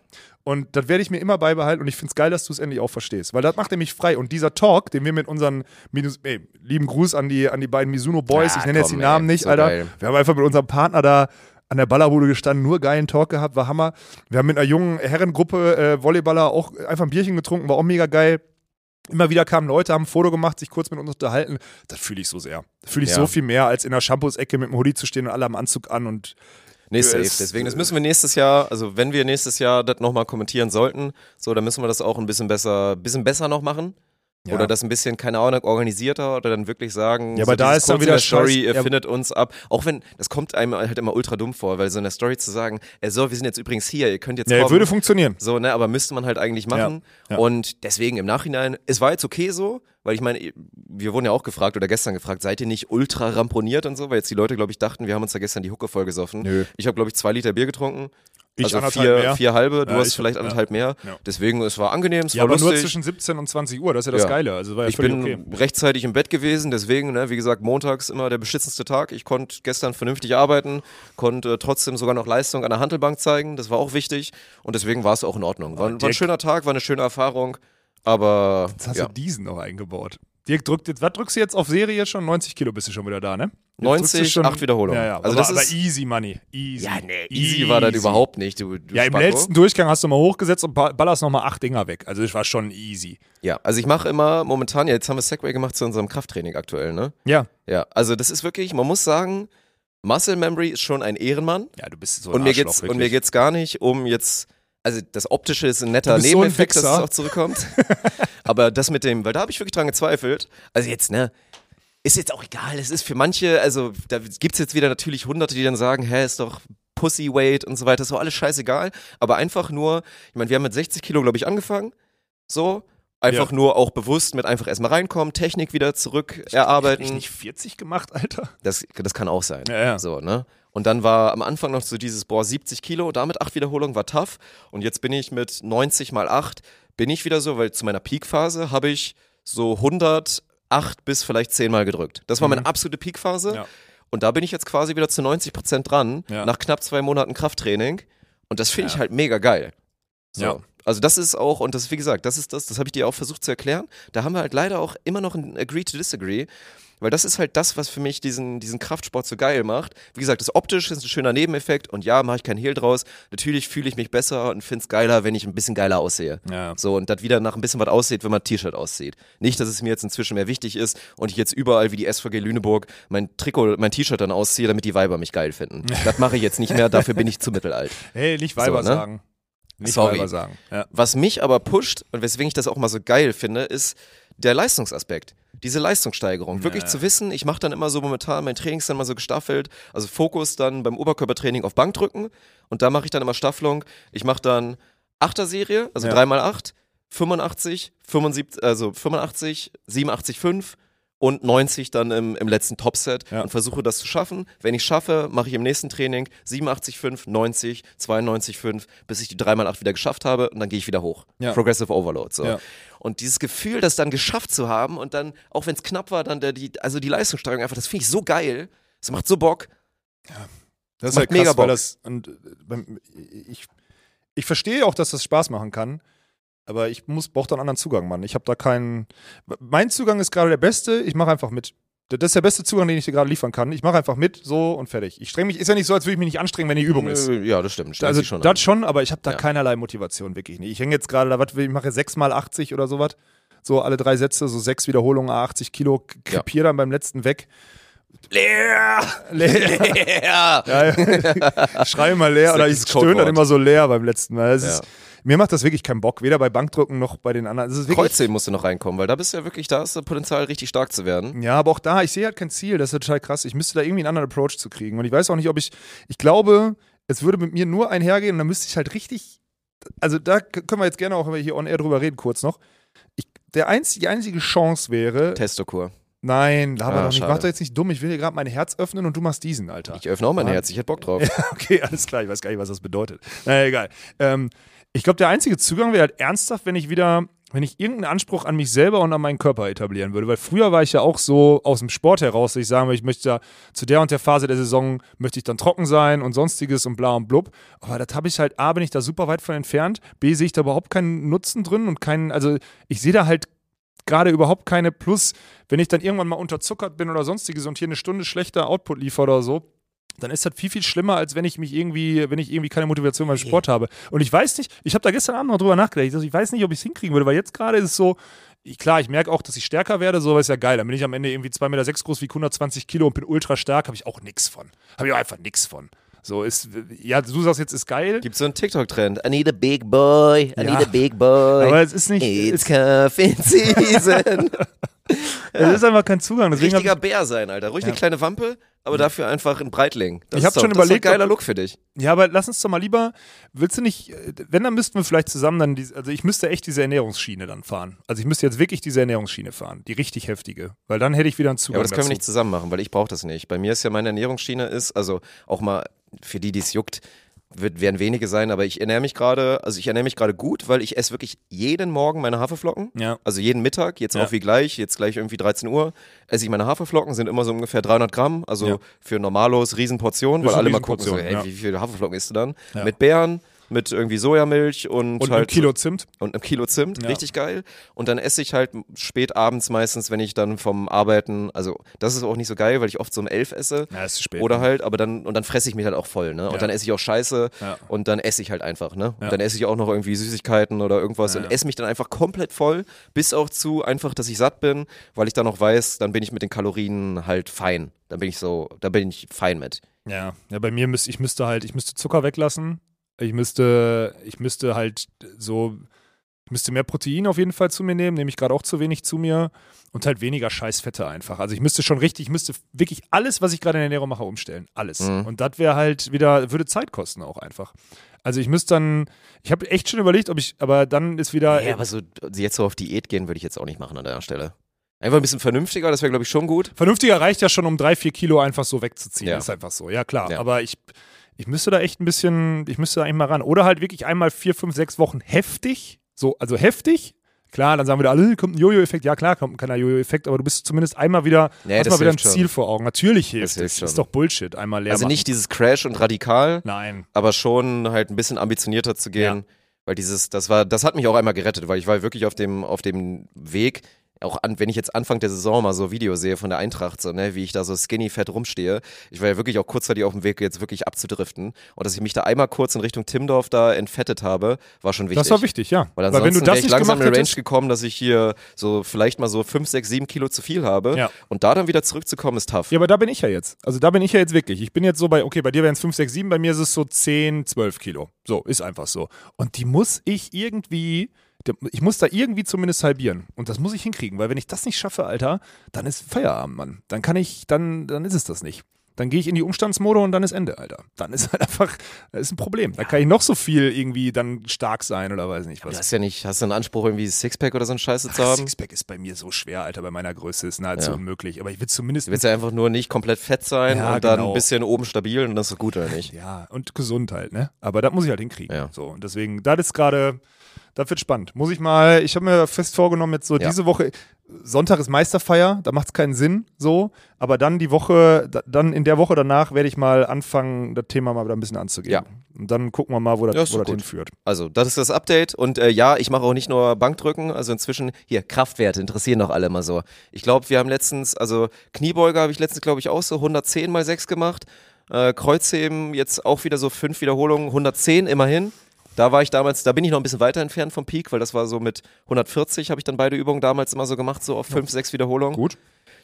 Und das werde ich mir immer beibehalten und ich finde es geil, dass du es endlich auch verstehst. Weil das macht nämlich frei. Und dieser Talk, den wir mit unseren, Minus, ey, lieben Gruß an die, an die beiden Mizuno Boys, Ah, ich nenne jetzt die Namen ey, nicht, so Alter. geil. Wir haben einfach mit unserem Partner da an der Ballerbude gestanden, nur geilen Talk gehabt, war Hammer. Wir haben mit einer jungen Herrengruppe äh, Volleyballer auch einfach ein Bierchen getrunken, war auch mega geil. Immer wieder kamen Leute, haben ein Foto gemacht, sich kurz mit uns unterhalten. Das fühle ich so sehr. Das fühle ich Ja. so viel mehr, als in der Shampoos-Ecke mit dem Hoodie zu stehen und alle am Anzug an und Nee, safe. Es- Deswegen, das müssen wir nächstes Jahr, also wenn wir nächstes Jahr das nochmal kommentieren sollten, so, dann müssen wir das auch ein bisschen besser, bisschen besser noch machen. Ja. Oder das ein bisschen, keine Ahnung, organisierter oder dann wirklich sagen, Ja, so aber da dieses ist dann wieder der Story, scheiß- ihr ja. findet uns ab. Auch wenn, das kommt einem halt immer ultra dumm vor, weil so in der Story zu sagen, ey, so, wir sind jetzt übrigens hier, ihr könnt jetzt ja, kommen. würde funktionieren. So, ne, aber müsste man halt eigentlich machen. Ja. Und deswegen im Nachhinein, es war jetzt okay so, weil ich meine, wir wurden ja auch gefragt oder gestern gefragt, seid ihr nicht ultra ramponiert und so, weil jetzt die Leute, glaube ich, dachten, wir haben uns da gestern die Hucke voll gesoffen. Nö. Ich habe, glaube ich, zwei Liter Bier getrunken. Ich also vier, mehr. vier halbe, du Ja, hast ich- vielleicht ja. anderthalb mehr. Ja. Deswegen, es war angenehm, es Ja, war aber nur lustig. zwischen 17 und 20 Uhr, das ist ja das. Geile. Also war ja ich bin okay. rechtzeitig im Bett gewesen, deswegen, ne, wie gesagt, montags immer der beschissenste Tag. Ich konnte gestern vernünftig arbeiten, konnte trotzdem sogar noch Leistung an der Handelbank zeigen, das war auch wichtig und deswegen war es auch in Ordnung. War, war ein schöner Tag, war eine schöne Erfahrung, aber Jetzt hast ja. du diesen noch eingebaut. Dirk drückt jetzt, was drückst du jetzt auf Serie schon? 90 Kilo bist du schon wieder da, ne? Jetzt 90, drückst du schon, acht Wiederholungen. Ja, ja. Also aber, das aber ist- easy money. Easy. Ja, nee, easy, war das überhaupt nicht, du, du Ja, im Spacko. letzten Durchgang hast du mal hochgesetzt und ba- ballerst nochmal acht Dinger weg. Also das war schon easy. Ja, also ich mache immer momentan, ja, jetzt haben wir Segway gemacht zu unserem Krafttraining aktuell, ne? Ja. Ja, also das ist wirklich, man muss sagen, Muscle Memory ist schon ein Ehrenmann. Ja, du bist so ein und mir Arschloch, geht's und wirklich. mir geht's gar nicht um jetzt also das optische ist ein netter bist so Nebeneffekt, dass es auch zurückkommt. Aber das mit dem, weil da habe ich wirklich dran gezweifelt. Also jetzt, ne, ist jetzt auch egal, es ist für manche, also da gibt's jetzt wieder natürlich hunderte, die dann sagen, hä, ist doch Pussy Weight und so weiter, ist doch alles scheißegal. Aber einfach nur, ich meine, wir haben mit 60 Kilo, glaube ich, angefangen. So. Einfach Ja. nur auch bewusst mit einfach erstmal reinkommen, Technik wieder zurück Hab ich erarbeiten. nicht 40 gemacht, Alter? Das, das kann auch sein. Ja, ja. So, ne? Und dann war am Anfang noch so dieses, boah, 70 Kilo, damit acht Wiederholungen war tough. Und jetzt bin ich mit 90 mal 8, bin ich wieder so, weil zu meiner Peakphase habe ich so 108 bis vielleicht 10 Mal gedrückt. Das war meine absolute Peakphase. Mhm. Ja. Und da bin ich jetzt quasi wieder zu 90 Prozent dran, Ja. nach knapp zwei Monaten Krafttraining. Und das finde ich Ja. halt mega geil. So. Ja. Also das ist auch, und das, wie gesagt, das ist das, das habe ich dir auch versucht zu erklären. Da haben wir halt leider auch immer noch ein Agree to Disagree. Weil das ist halt das, was für mich diesen, diesen Kraftsport so geil macht. Wie gesagt, das optisch ist ein schöner Nebeneffekt und ja, mache ich kein Hehl draus. Natürlich fühle ich mich besser und finde es geiler, wenn ich ein bisschen geiler aussehe. Ja. So, und das wieder nach ein bisschen was aussieht, wenn man T-Shirt aussieht. Nicht, dass es mir jetzt inzwischen mehr wichtig ist und ich jetzt überall wie die SVG Lüneburg mein Trikot, mein T-Shirt dann ausziehe, damit die Weiber mich geil finden. Das mache ich jetzt nicht mehr, dafür bin ich zu mittelalt. Hey, nicht Weiber So, ne? sagen. Nicht Sorry. Weiber sagen. Ja. Was mich aber pusht und weswegen ich das auch mal so geil finde, ist der Leistungsaspekt. Diese Leistungssteigerung. Wirklich Ja. zu wissen, ich mache dann immer so momentan, mein Training ist dann mal so gestaffelt, also Fokus dann beim Oberkörpertraining auf Bankdrücken und da mache ich dann immer Staffelung. Ich mache dann Achter-Serie, also Ja. 3x8, 85, 75, also 85, 87, 5 und 90 dann im, im letzten Topset Ja. und versuche das zu schaffen. Wenn ich schaffe, mache ich im nächsten Training 87, 5, 90, 92, 5, bis ich die 3x8 wieder geschafft habe und dann gehe ich wieder hoch. Ja. Progressive Overload. So. Ja. Und dieses Gefühl, das dann geschafft zu haben und dann, auch wenn es knapp war, dann der, die, also die Leistungssteigerung einfach, das finde ich so geil. Es macht so Bock. Das ist Macht halt krass, mega Bock. das und äh, ich, ich verstehe auch, dass das Spaß machen kann, aber ich muss brauche da einen anderen Zugang, Mann. Ich habe da keinen. Mein Zugang ist gerade der beste. Ich mache einfach mit. Das ist der beste Zugang, den ich dir gerade liefern kann. Ich mache einfach mit, so und fertig. Ich streng mich. Ist ja nicht so, als würde ich mich nicht anstrengen, wenn die Übung ist. Ja, das stimmt. Also sich schon das an. schon, aber ich habe da Ja. keinerlei Motivation, wirklich nicht. Ich hänge jetzt gerade da, was will ich mache 6 mal 80 oder sowas. So alle drei Sätze, so sechs Wiederholungen, 80 Kilo, k- Ja. krepier dann beim letzten weg. Leer! Leer. Ja! Ja. Schreie mal leer oder ich stöhne dann immer so leer beim letzten Mal. Das Ja. ist, mir macht das wirklich keinen Bock, weder bei Bankdrücken noch bei den anderen. Das ist Kreuzheben musst du noch reinkommen, weil da bist du ja wirklich, da hast du Potenzial, richtig stark zu werden. Ja, aber auch da, ich sehe halt kein Ziel. Das ist total krass. Ich müsste da irgendwie einen anderen Approach zu kriegen. Und ich weiß auch nicht, ob ich. Ich glaube, es würde mit mir nur einhergehen und dann müsste ich halt richtig. Also da können wir jetzt gerne auch, hier on air drüber reden, kurz noch. Ich, der einz, die einzige Chance wäre. Testokur. Nein, wir Ah, noch nicht. schade. Mach doch jetzt nicht dumm. Ich will dir gerade mein Herz öffnen und du machst diesen, Alter. Ich öffne auch mein Ja. Herz, ich hätte Bock drauf. Okay, alles klar. Ich weiß gar nicht, was das bedeutet. Naja, egal. Ähm, ich glaube, der einzige Zugang wäre halt ernsthaft, wenn ich wieder, wenn ich irgendeinen Anspruch an mich selber und an meinen Körper etablieren würde. Weil früher war ich ja auch so aus dem Sport heraus, dass ich sagen würde, ich möchte ja zu der und der Phase der Saison möchte ich dann trocken sein und sonstiges und bla und blub. Aber das habe ich halt, A, bin ich da super weit von entfernt, B, sehe ich da überhaupt keinen Nutzen drin und keinen, also ich sehe da halt gerade überhaupt keine Plus, wenn ich dann irgendwann mal unterzuckert bin oder sonstiges und hier eine Stunde schlechter Output liefere oder so, dann ist das viel, viel schlimmer, als wenn ich mich irgendwie, wenn ich irgendwie keine Motivation beim Sport habe. Und ich weiß nicht, ich habe da gestern Abend noch drüber nachgedacht, ich weiß nicht, ob ich es hinkriegen würde, weil jetzt gerade ist es so, ich, klar, ich merke auch, dass ich stärker werde, so ist ja geil. Dann bin ich am Ende irgendwie 2,6 Meter groß, wie 120 Kilo und bin ultra stark, habe ich auch nix von. Habe ich auch einfach nix von. So ist, ja, du sagst jetzt, ist geil. Gibt so einen TikTok-Trend. I need a big boy, I Ja. need a big boy. Aber es ist nicht, It's es, Season. es ist einfach kein Zugang. Deswegen Richtiger Bär sein, Alter. Ruhig eine kleine Wampe, aber dafür einfach ein Breitling. Das Ich hab ist doch- schon das ist überlegt, ein geiler Look für dich. ich, ja, aber lass uns doch mal lieber, willst du nicht, wenn, dann müssten wir vielleicht zusammen dann, die, also ich müsste echt diese Ernährungsschiene dann fahren. Also ich müsste jetzt wirklich diese Ernährungsschiene fahren, die richtig heftige. Weil dann hätte ich wieder einen Ja, Zugang aber das können wir dazu. nicht zusammen machen, weil ich brauche das nicht. Bei mir ist ja meine Ernährungsschiene ist, also auch mal für die, die es juckt, wird, werden wenige sein, aber ich ernähre mich gerade, also ich ernähre mich gerade gut, weil ich esse wirklich jeden Morgen meine Haferflocken. Ja. Also jeden Mittag, jetzt Ja. auch wie gleich, jetzt gleich irgendwie 13 Uhr, esse ich meine Haferflocken, sind immer so ungefähr 300 Gramm, also Ja. für Normalos Riesenportionen, weil alle mal gucken, so, ey, ja. wie viele Haferflocken isst du dann? Mit Beeren, mit irgendwie Sojamilch und, Und halt ein Kilo Zimt. und einem Kilo Zimt, Ja. richtig geil. Und dann esse ich halt spät abends meistens, wenn ich dann vom Arbeiten, also das ist auch nicht so geil, weil ich oft so um elf esse. Ja, ist zu spät. Oder halt, aber dann, und dann fresse ich mich halt auch voll, ne? Und Ja. dann esse ich auch Scheiße und dann esse ich halt einfach, ne? Und dann esse ich auch noch irgendwie Süßigkeiten oder irgendwas und esse mich dann einfach komplett voll, bis auch zu einfach, dass ich satt bin, weil ich dann noch weiß, dann bin ich mit den Kalorien halt fein. Dann bin ich so, da bin ich fein mit. Ja, ja bei mir müsste ich müsste halt, ich müsste Zucker weglassen. Ich müsste, ich müsste halt so, ich müsste mehr Protein auf jeden Fall zu mir nehmen, nehme ich gerade auch zu wenig zu mir und halt weniger Scheißfette einfach. Also ich müsste schon richtig, ich müsste wirklich alles, was ich gerade in der Ernährung mache, umstellen. Alles. Mhm. Und das wäre halt wieder, würde Zeit kosten auch einfach. Also ich müsste dann, ich habe echt schon überlegt, ob ich, aber dann ist wieder, Ja, aber so jetzt so auf Diät gehen würde ich jetzt auch nicht machen an der Stelle. Einfach ein bisschen vernünftiger, das wäre glaube ich schon gut. Vernünftiger reicht ja schon, um drei, vier Kilo einfach so wegzuziehen. Ja. Ist einfach so. Ja, klar. Ja. Aber ich, ich müsste da echt ein bisschen, ich müsste da eigentlich mal ran. Oder halt wirklich einmal vier, fünf, sechs Wochen heftig. So, also heftig. Klar, dann sagen wieder alle, kommt ein Jojo-Effekt. Ja, klar, kommt ein kleiner Jojo-Effekt, aber du bist zumindest einmal wieder, Nee, hast das mal wieder ein hilft schon. Ziel vor Augen. Natürlich hilft hilft es. schon. Ist doch Bullshit. Einmal leer Also machen. nicht dieses Crash und radikal, Nein. aber schon halt ein bisschen ambitionierter zu gehen. Ja. Weil dieses, das war, das hat mich auch einmal gerettet, weil ich war wirklich auf dem, auf dem Weg, auch an, wenn ich jetzt Anfang der Saison mal so Videos sehe von der Eintracht, so, ne, wie ich da so skinny fett rumstehe, ich war ja wirklich auch kurzzeitig auf dem Weg, jetzt wirklich abzudriften. Und dass ich mich da einmal kurz in Richtung Timdorf da entfettet habe, war schon wichtig. Das war wichtig, ja. Weil Weil ansonsten wenn du das ich nicht langsam in eine Range gekommen, dass ich hier so vielleicht mal so 5, 6, 7 Kilo zu viel habe. Ja. Und da dann wieder zurückzukommen, ist tough. Ja, aber da bin ich ja jetzt. Also da bin ich ja jetzt wirklich. Ich bin jetzt so bei, okay, bei dir wären es 5, 6, 7, bei mir ist es so 10, 12 Kilo. So, ist einfach so. Und die muss ich irgendwie, ich muss da irgendwie zumindest halbieren. Und das muss ich hinkriegen, weil wenn ich das nicht schaffe, Alter, dann ist Feierabend, Mann. Dann kann ich, dann, dann ist es das nicht. Dann gehe ich in die Umstandsmode und dann ist Ende, Alter. Dann ist halt einfach, das ist ein Problem. Da kann ich noch so viel irgendwie dann stark sein oder weiß nicht Du was. hast ja nicht, hast du einen Anspruch, irgendwie Sixpack oder so ein Scheiße zu haben? Sixpack ist bei mir so schwer, Alter, bei meiner Größe ist nahezu Ja. unmöglich. Aber ich will zumindest Du willst ja einfach nur nicht komplett fett sein Ja, und dann genau. ein bisschen oben stabil und das ist gut, oder nicht? Ja, und gesund halt, ne? Aber das muss ich halt hinkriegen. Ja. So, und deswegen, das ist gerade, das wird spannend. Muss ich mal, ich habe mir fest vorgenommen, jetzt so Ja. diese Woche, Sonntag ist Meisterfeier, da macht es keinen Sinn, so. Aber dann die Woche, da, dann in der Woche danach werde ich mal anfangen, das Thema mal wieder ein bisschen anzugehen. Ja. Und dann gucken wir mal, wo das, Ja, wo das hinführt. Also, das ist das Update und äh, ja, ich mache auch nicht nur Bankdrücken, also inzwischen, hier, Kraftwerte interessieren doch alle mal so. Ich glaube, wir haben letztens, also Kniebeuge habe ich letztens, glaube ich, auch so 110 mal 6 gemacht. Äh, Kreuzheben jetzt auch wieder so fünf Wiederholungen, 110 immerhin. Da war ich damals, da bin ich noch ein bisschen weiter entfernt vom Peak, weil das war so mit 140, habe ich dann beide Übungen damals immer so gemacht, so auf fünf, sechs Wiederholungen. Gut.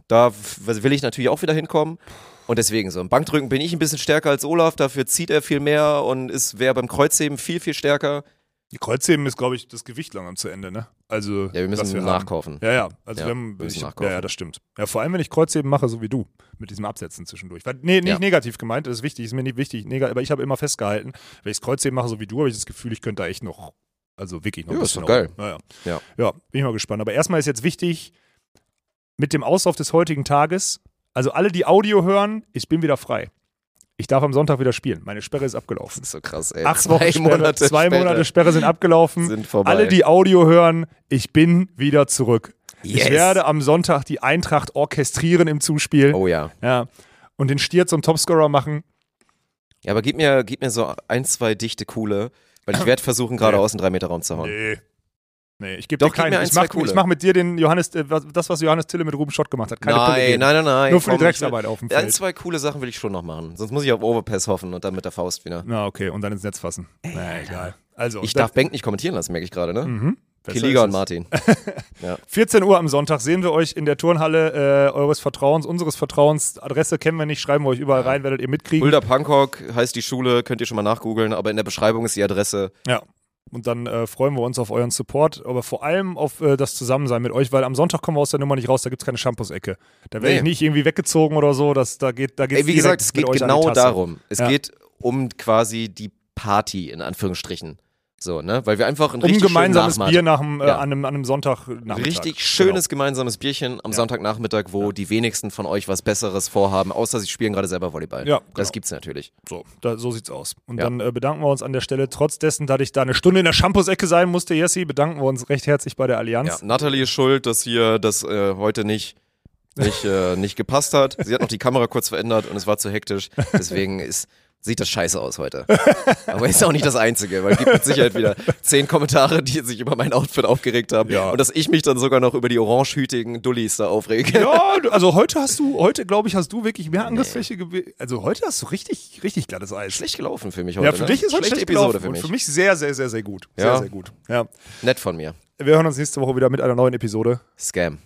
Da will ich natürlich auch wieder hinkommen. Und deswegen so, im Bankdrücken bin ich ein bisschen stärker als Olaf, dafür zieht er viel mehr und ist wäre beim Kreuzheben viel, viel stärker. Die Kreuzheben ist, glaube ich, das Gewicht langsam zu Ende, ne? Also, Ja, wir müssen wir nachkaufen. Haben. Ja, ja. Also, Ja, wir haben, wir müssen ich, nachkaufen. ja, ja, das stimmt. Ja, vor allem, wenn ich Kreuzheben mache, so wie du, mit diesem Absetzen zwischendurch. Weil, nee, nicht Ja. negativ gemeint, das ist wichtig, ist mir nicht wichtig, neg aber ich habe immer festgehalten, wenn ich das Kreuzheben mache, so wie du, habe ich das Gefühl, ich könnte da echt noch, also wirklich noch Ja, ist doch geil. auf- Ja, ja. Ja. ja, bin ich mal gespannt. Aber erstmal ist jetzt wichtig, mit dem Auslauf des heutigen Tages, also alle, die Audio hören, ich bin wieder frei. Ich darf am Sonntag wieder spielen. Meine Sperre ist abgelaufen. Das ist so krass, ey. Acht Zwei Wochen Sperre, Monate zwei Monate Sperre sind abgelaufen. sind vorbei. Alle, die Audio hören, ich bin wieder zurück. Ich Yes. werde am Sonntag die Eintracht orchestrieren im Zuspiel. oh ja. Ja. Und den Stier zum Topscorer machen. Ja, aber gib mir, gib mir so ein, zwei dichte coole, weil ich werde versuchen, geradeaus einen 3 Meter Raum zu hauen. Nee. Nee, ich gebe Doch, dir gib keinen. ein, ich zwei mach, mit dir den Johannes, äh, das, was Johannes Tille mit Ruben Schott gemacht hat. Keine nein, nein, nein, nein. Nur für die Drecksarbeit auf dem Ein, Feld. zwei coole Sachen will ich schon noch machen. Sonst muss ich auf Overpass hoffen und dann mit der Faust wieder. Na, okay, und dann ins Netz fassen. Na, egal. Also, Ich darf Bank nicht kommentieren lassen, merke ich gerade, ne? Mhm. Kiliga und. Martin. 14 Uhr am Sonntag sehen wir euch in der Turnhalle äh, eures Vertrauens, unseres Vertrauens. Adresse kennen wir nicht, schreiben wir euch überall rein, werdet ihr mitkriegen. Fulda Punkrock heißt die Schule, könnt ihr schon mal nachgoogeln, aber in der Beschreibung ist die Adresse. Ja. Und dann äh, freuen wir uns auf euren Support, aber vor allem auf äh, das Zusammensein mit euch, weil am Sonntag kommen wir aus der Nummer nicht raus, da gibt es keine Shampoos-Ecke. Da werde Nee. ich nicht irgendwie weggezogen oder so. Das, da geht, da geht's Ey, wie gesagt, es geht genau darum. Es Ja. geht um quasi die Party, in Anführungsstrichen. So, ne? Weil wir einfach ein Um richtig gemeinsames Bier nach dem, äh, Ja. an einem, an einem Sonntag. Genau. Richtig schönes gemeinsames Bierchen am Sonntagnachmittag, wo die wenigsten von euch was Besseres vorhaben, außer sie spielen gerade selber Volleyball. Ja, Das genau. gibt's natürlich. So, da, so sieht's aus. Und Ja. dann äh, bedanken wir uns an der Stelle, trotz dessen, dass ich da eine Stunde in der Shampoos-Ecke sein musste, Jessi, bedanken wir uns recht herzlich bei der Ja, Allianz. Nathalie ist schuld, dass hier das äh, heute nicht, nicht, äh, nicht gepasst hat. Sie hat noch die Kamera kurz verändert und es war zu hektisch. Deswegen ist, sieht das scheiße aus heute. Aber ist auch nicht das Einzige, weil es gibt mit Sicherheit wieder zehn Kommentare, die sich über mein Outfit aufgeregt haben. Ja. Und dass ich mich dann sogar noch über die orangehütigen Dullis da aufrege. Ja, also heute hast du, heute glaube ich, hast du wirklich mehr Angriffsfläche gewählt. Also heute hast du richtig, richtig glattes Eis. Schlecht gelaufen für mich heute. ja, für ne? dich ist heute Schlechte schlecht Episode gelaufen für mich. Und für mich sehr, sehr, sehr, sehr gut. Sehr, Ja. sehr gut. Ja. Nett von mir. Wir hören uns nächste Woche wieder mit einer neuen Episode. Scam.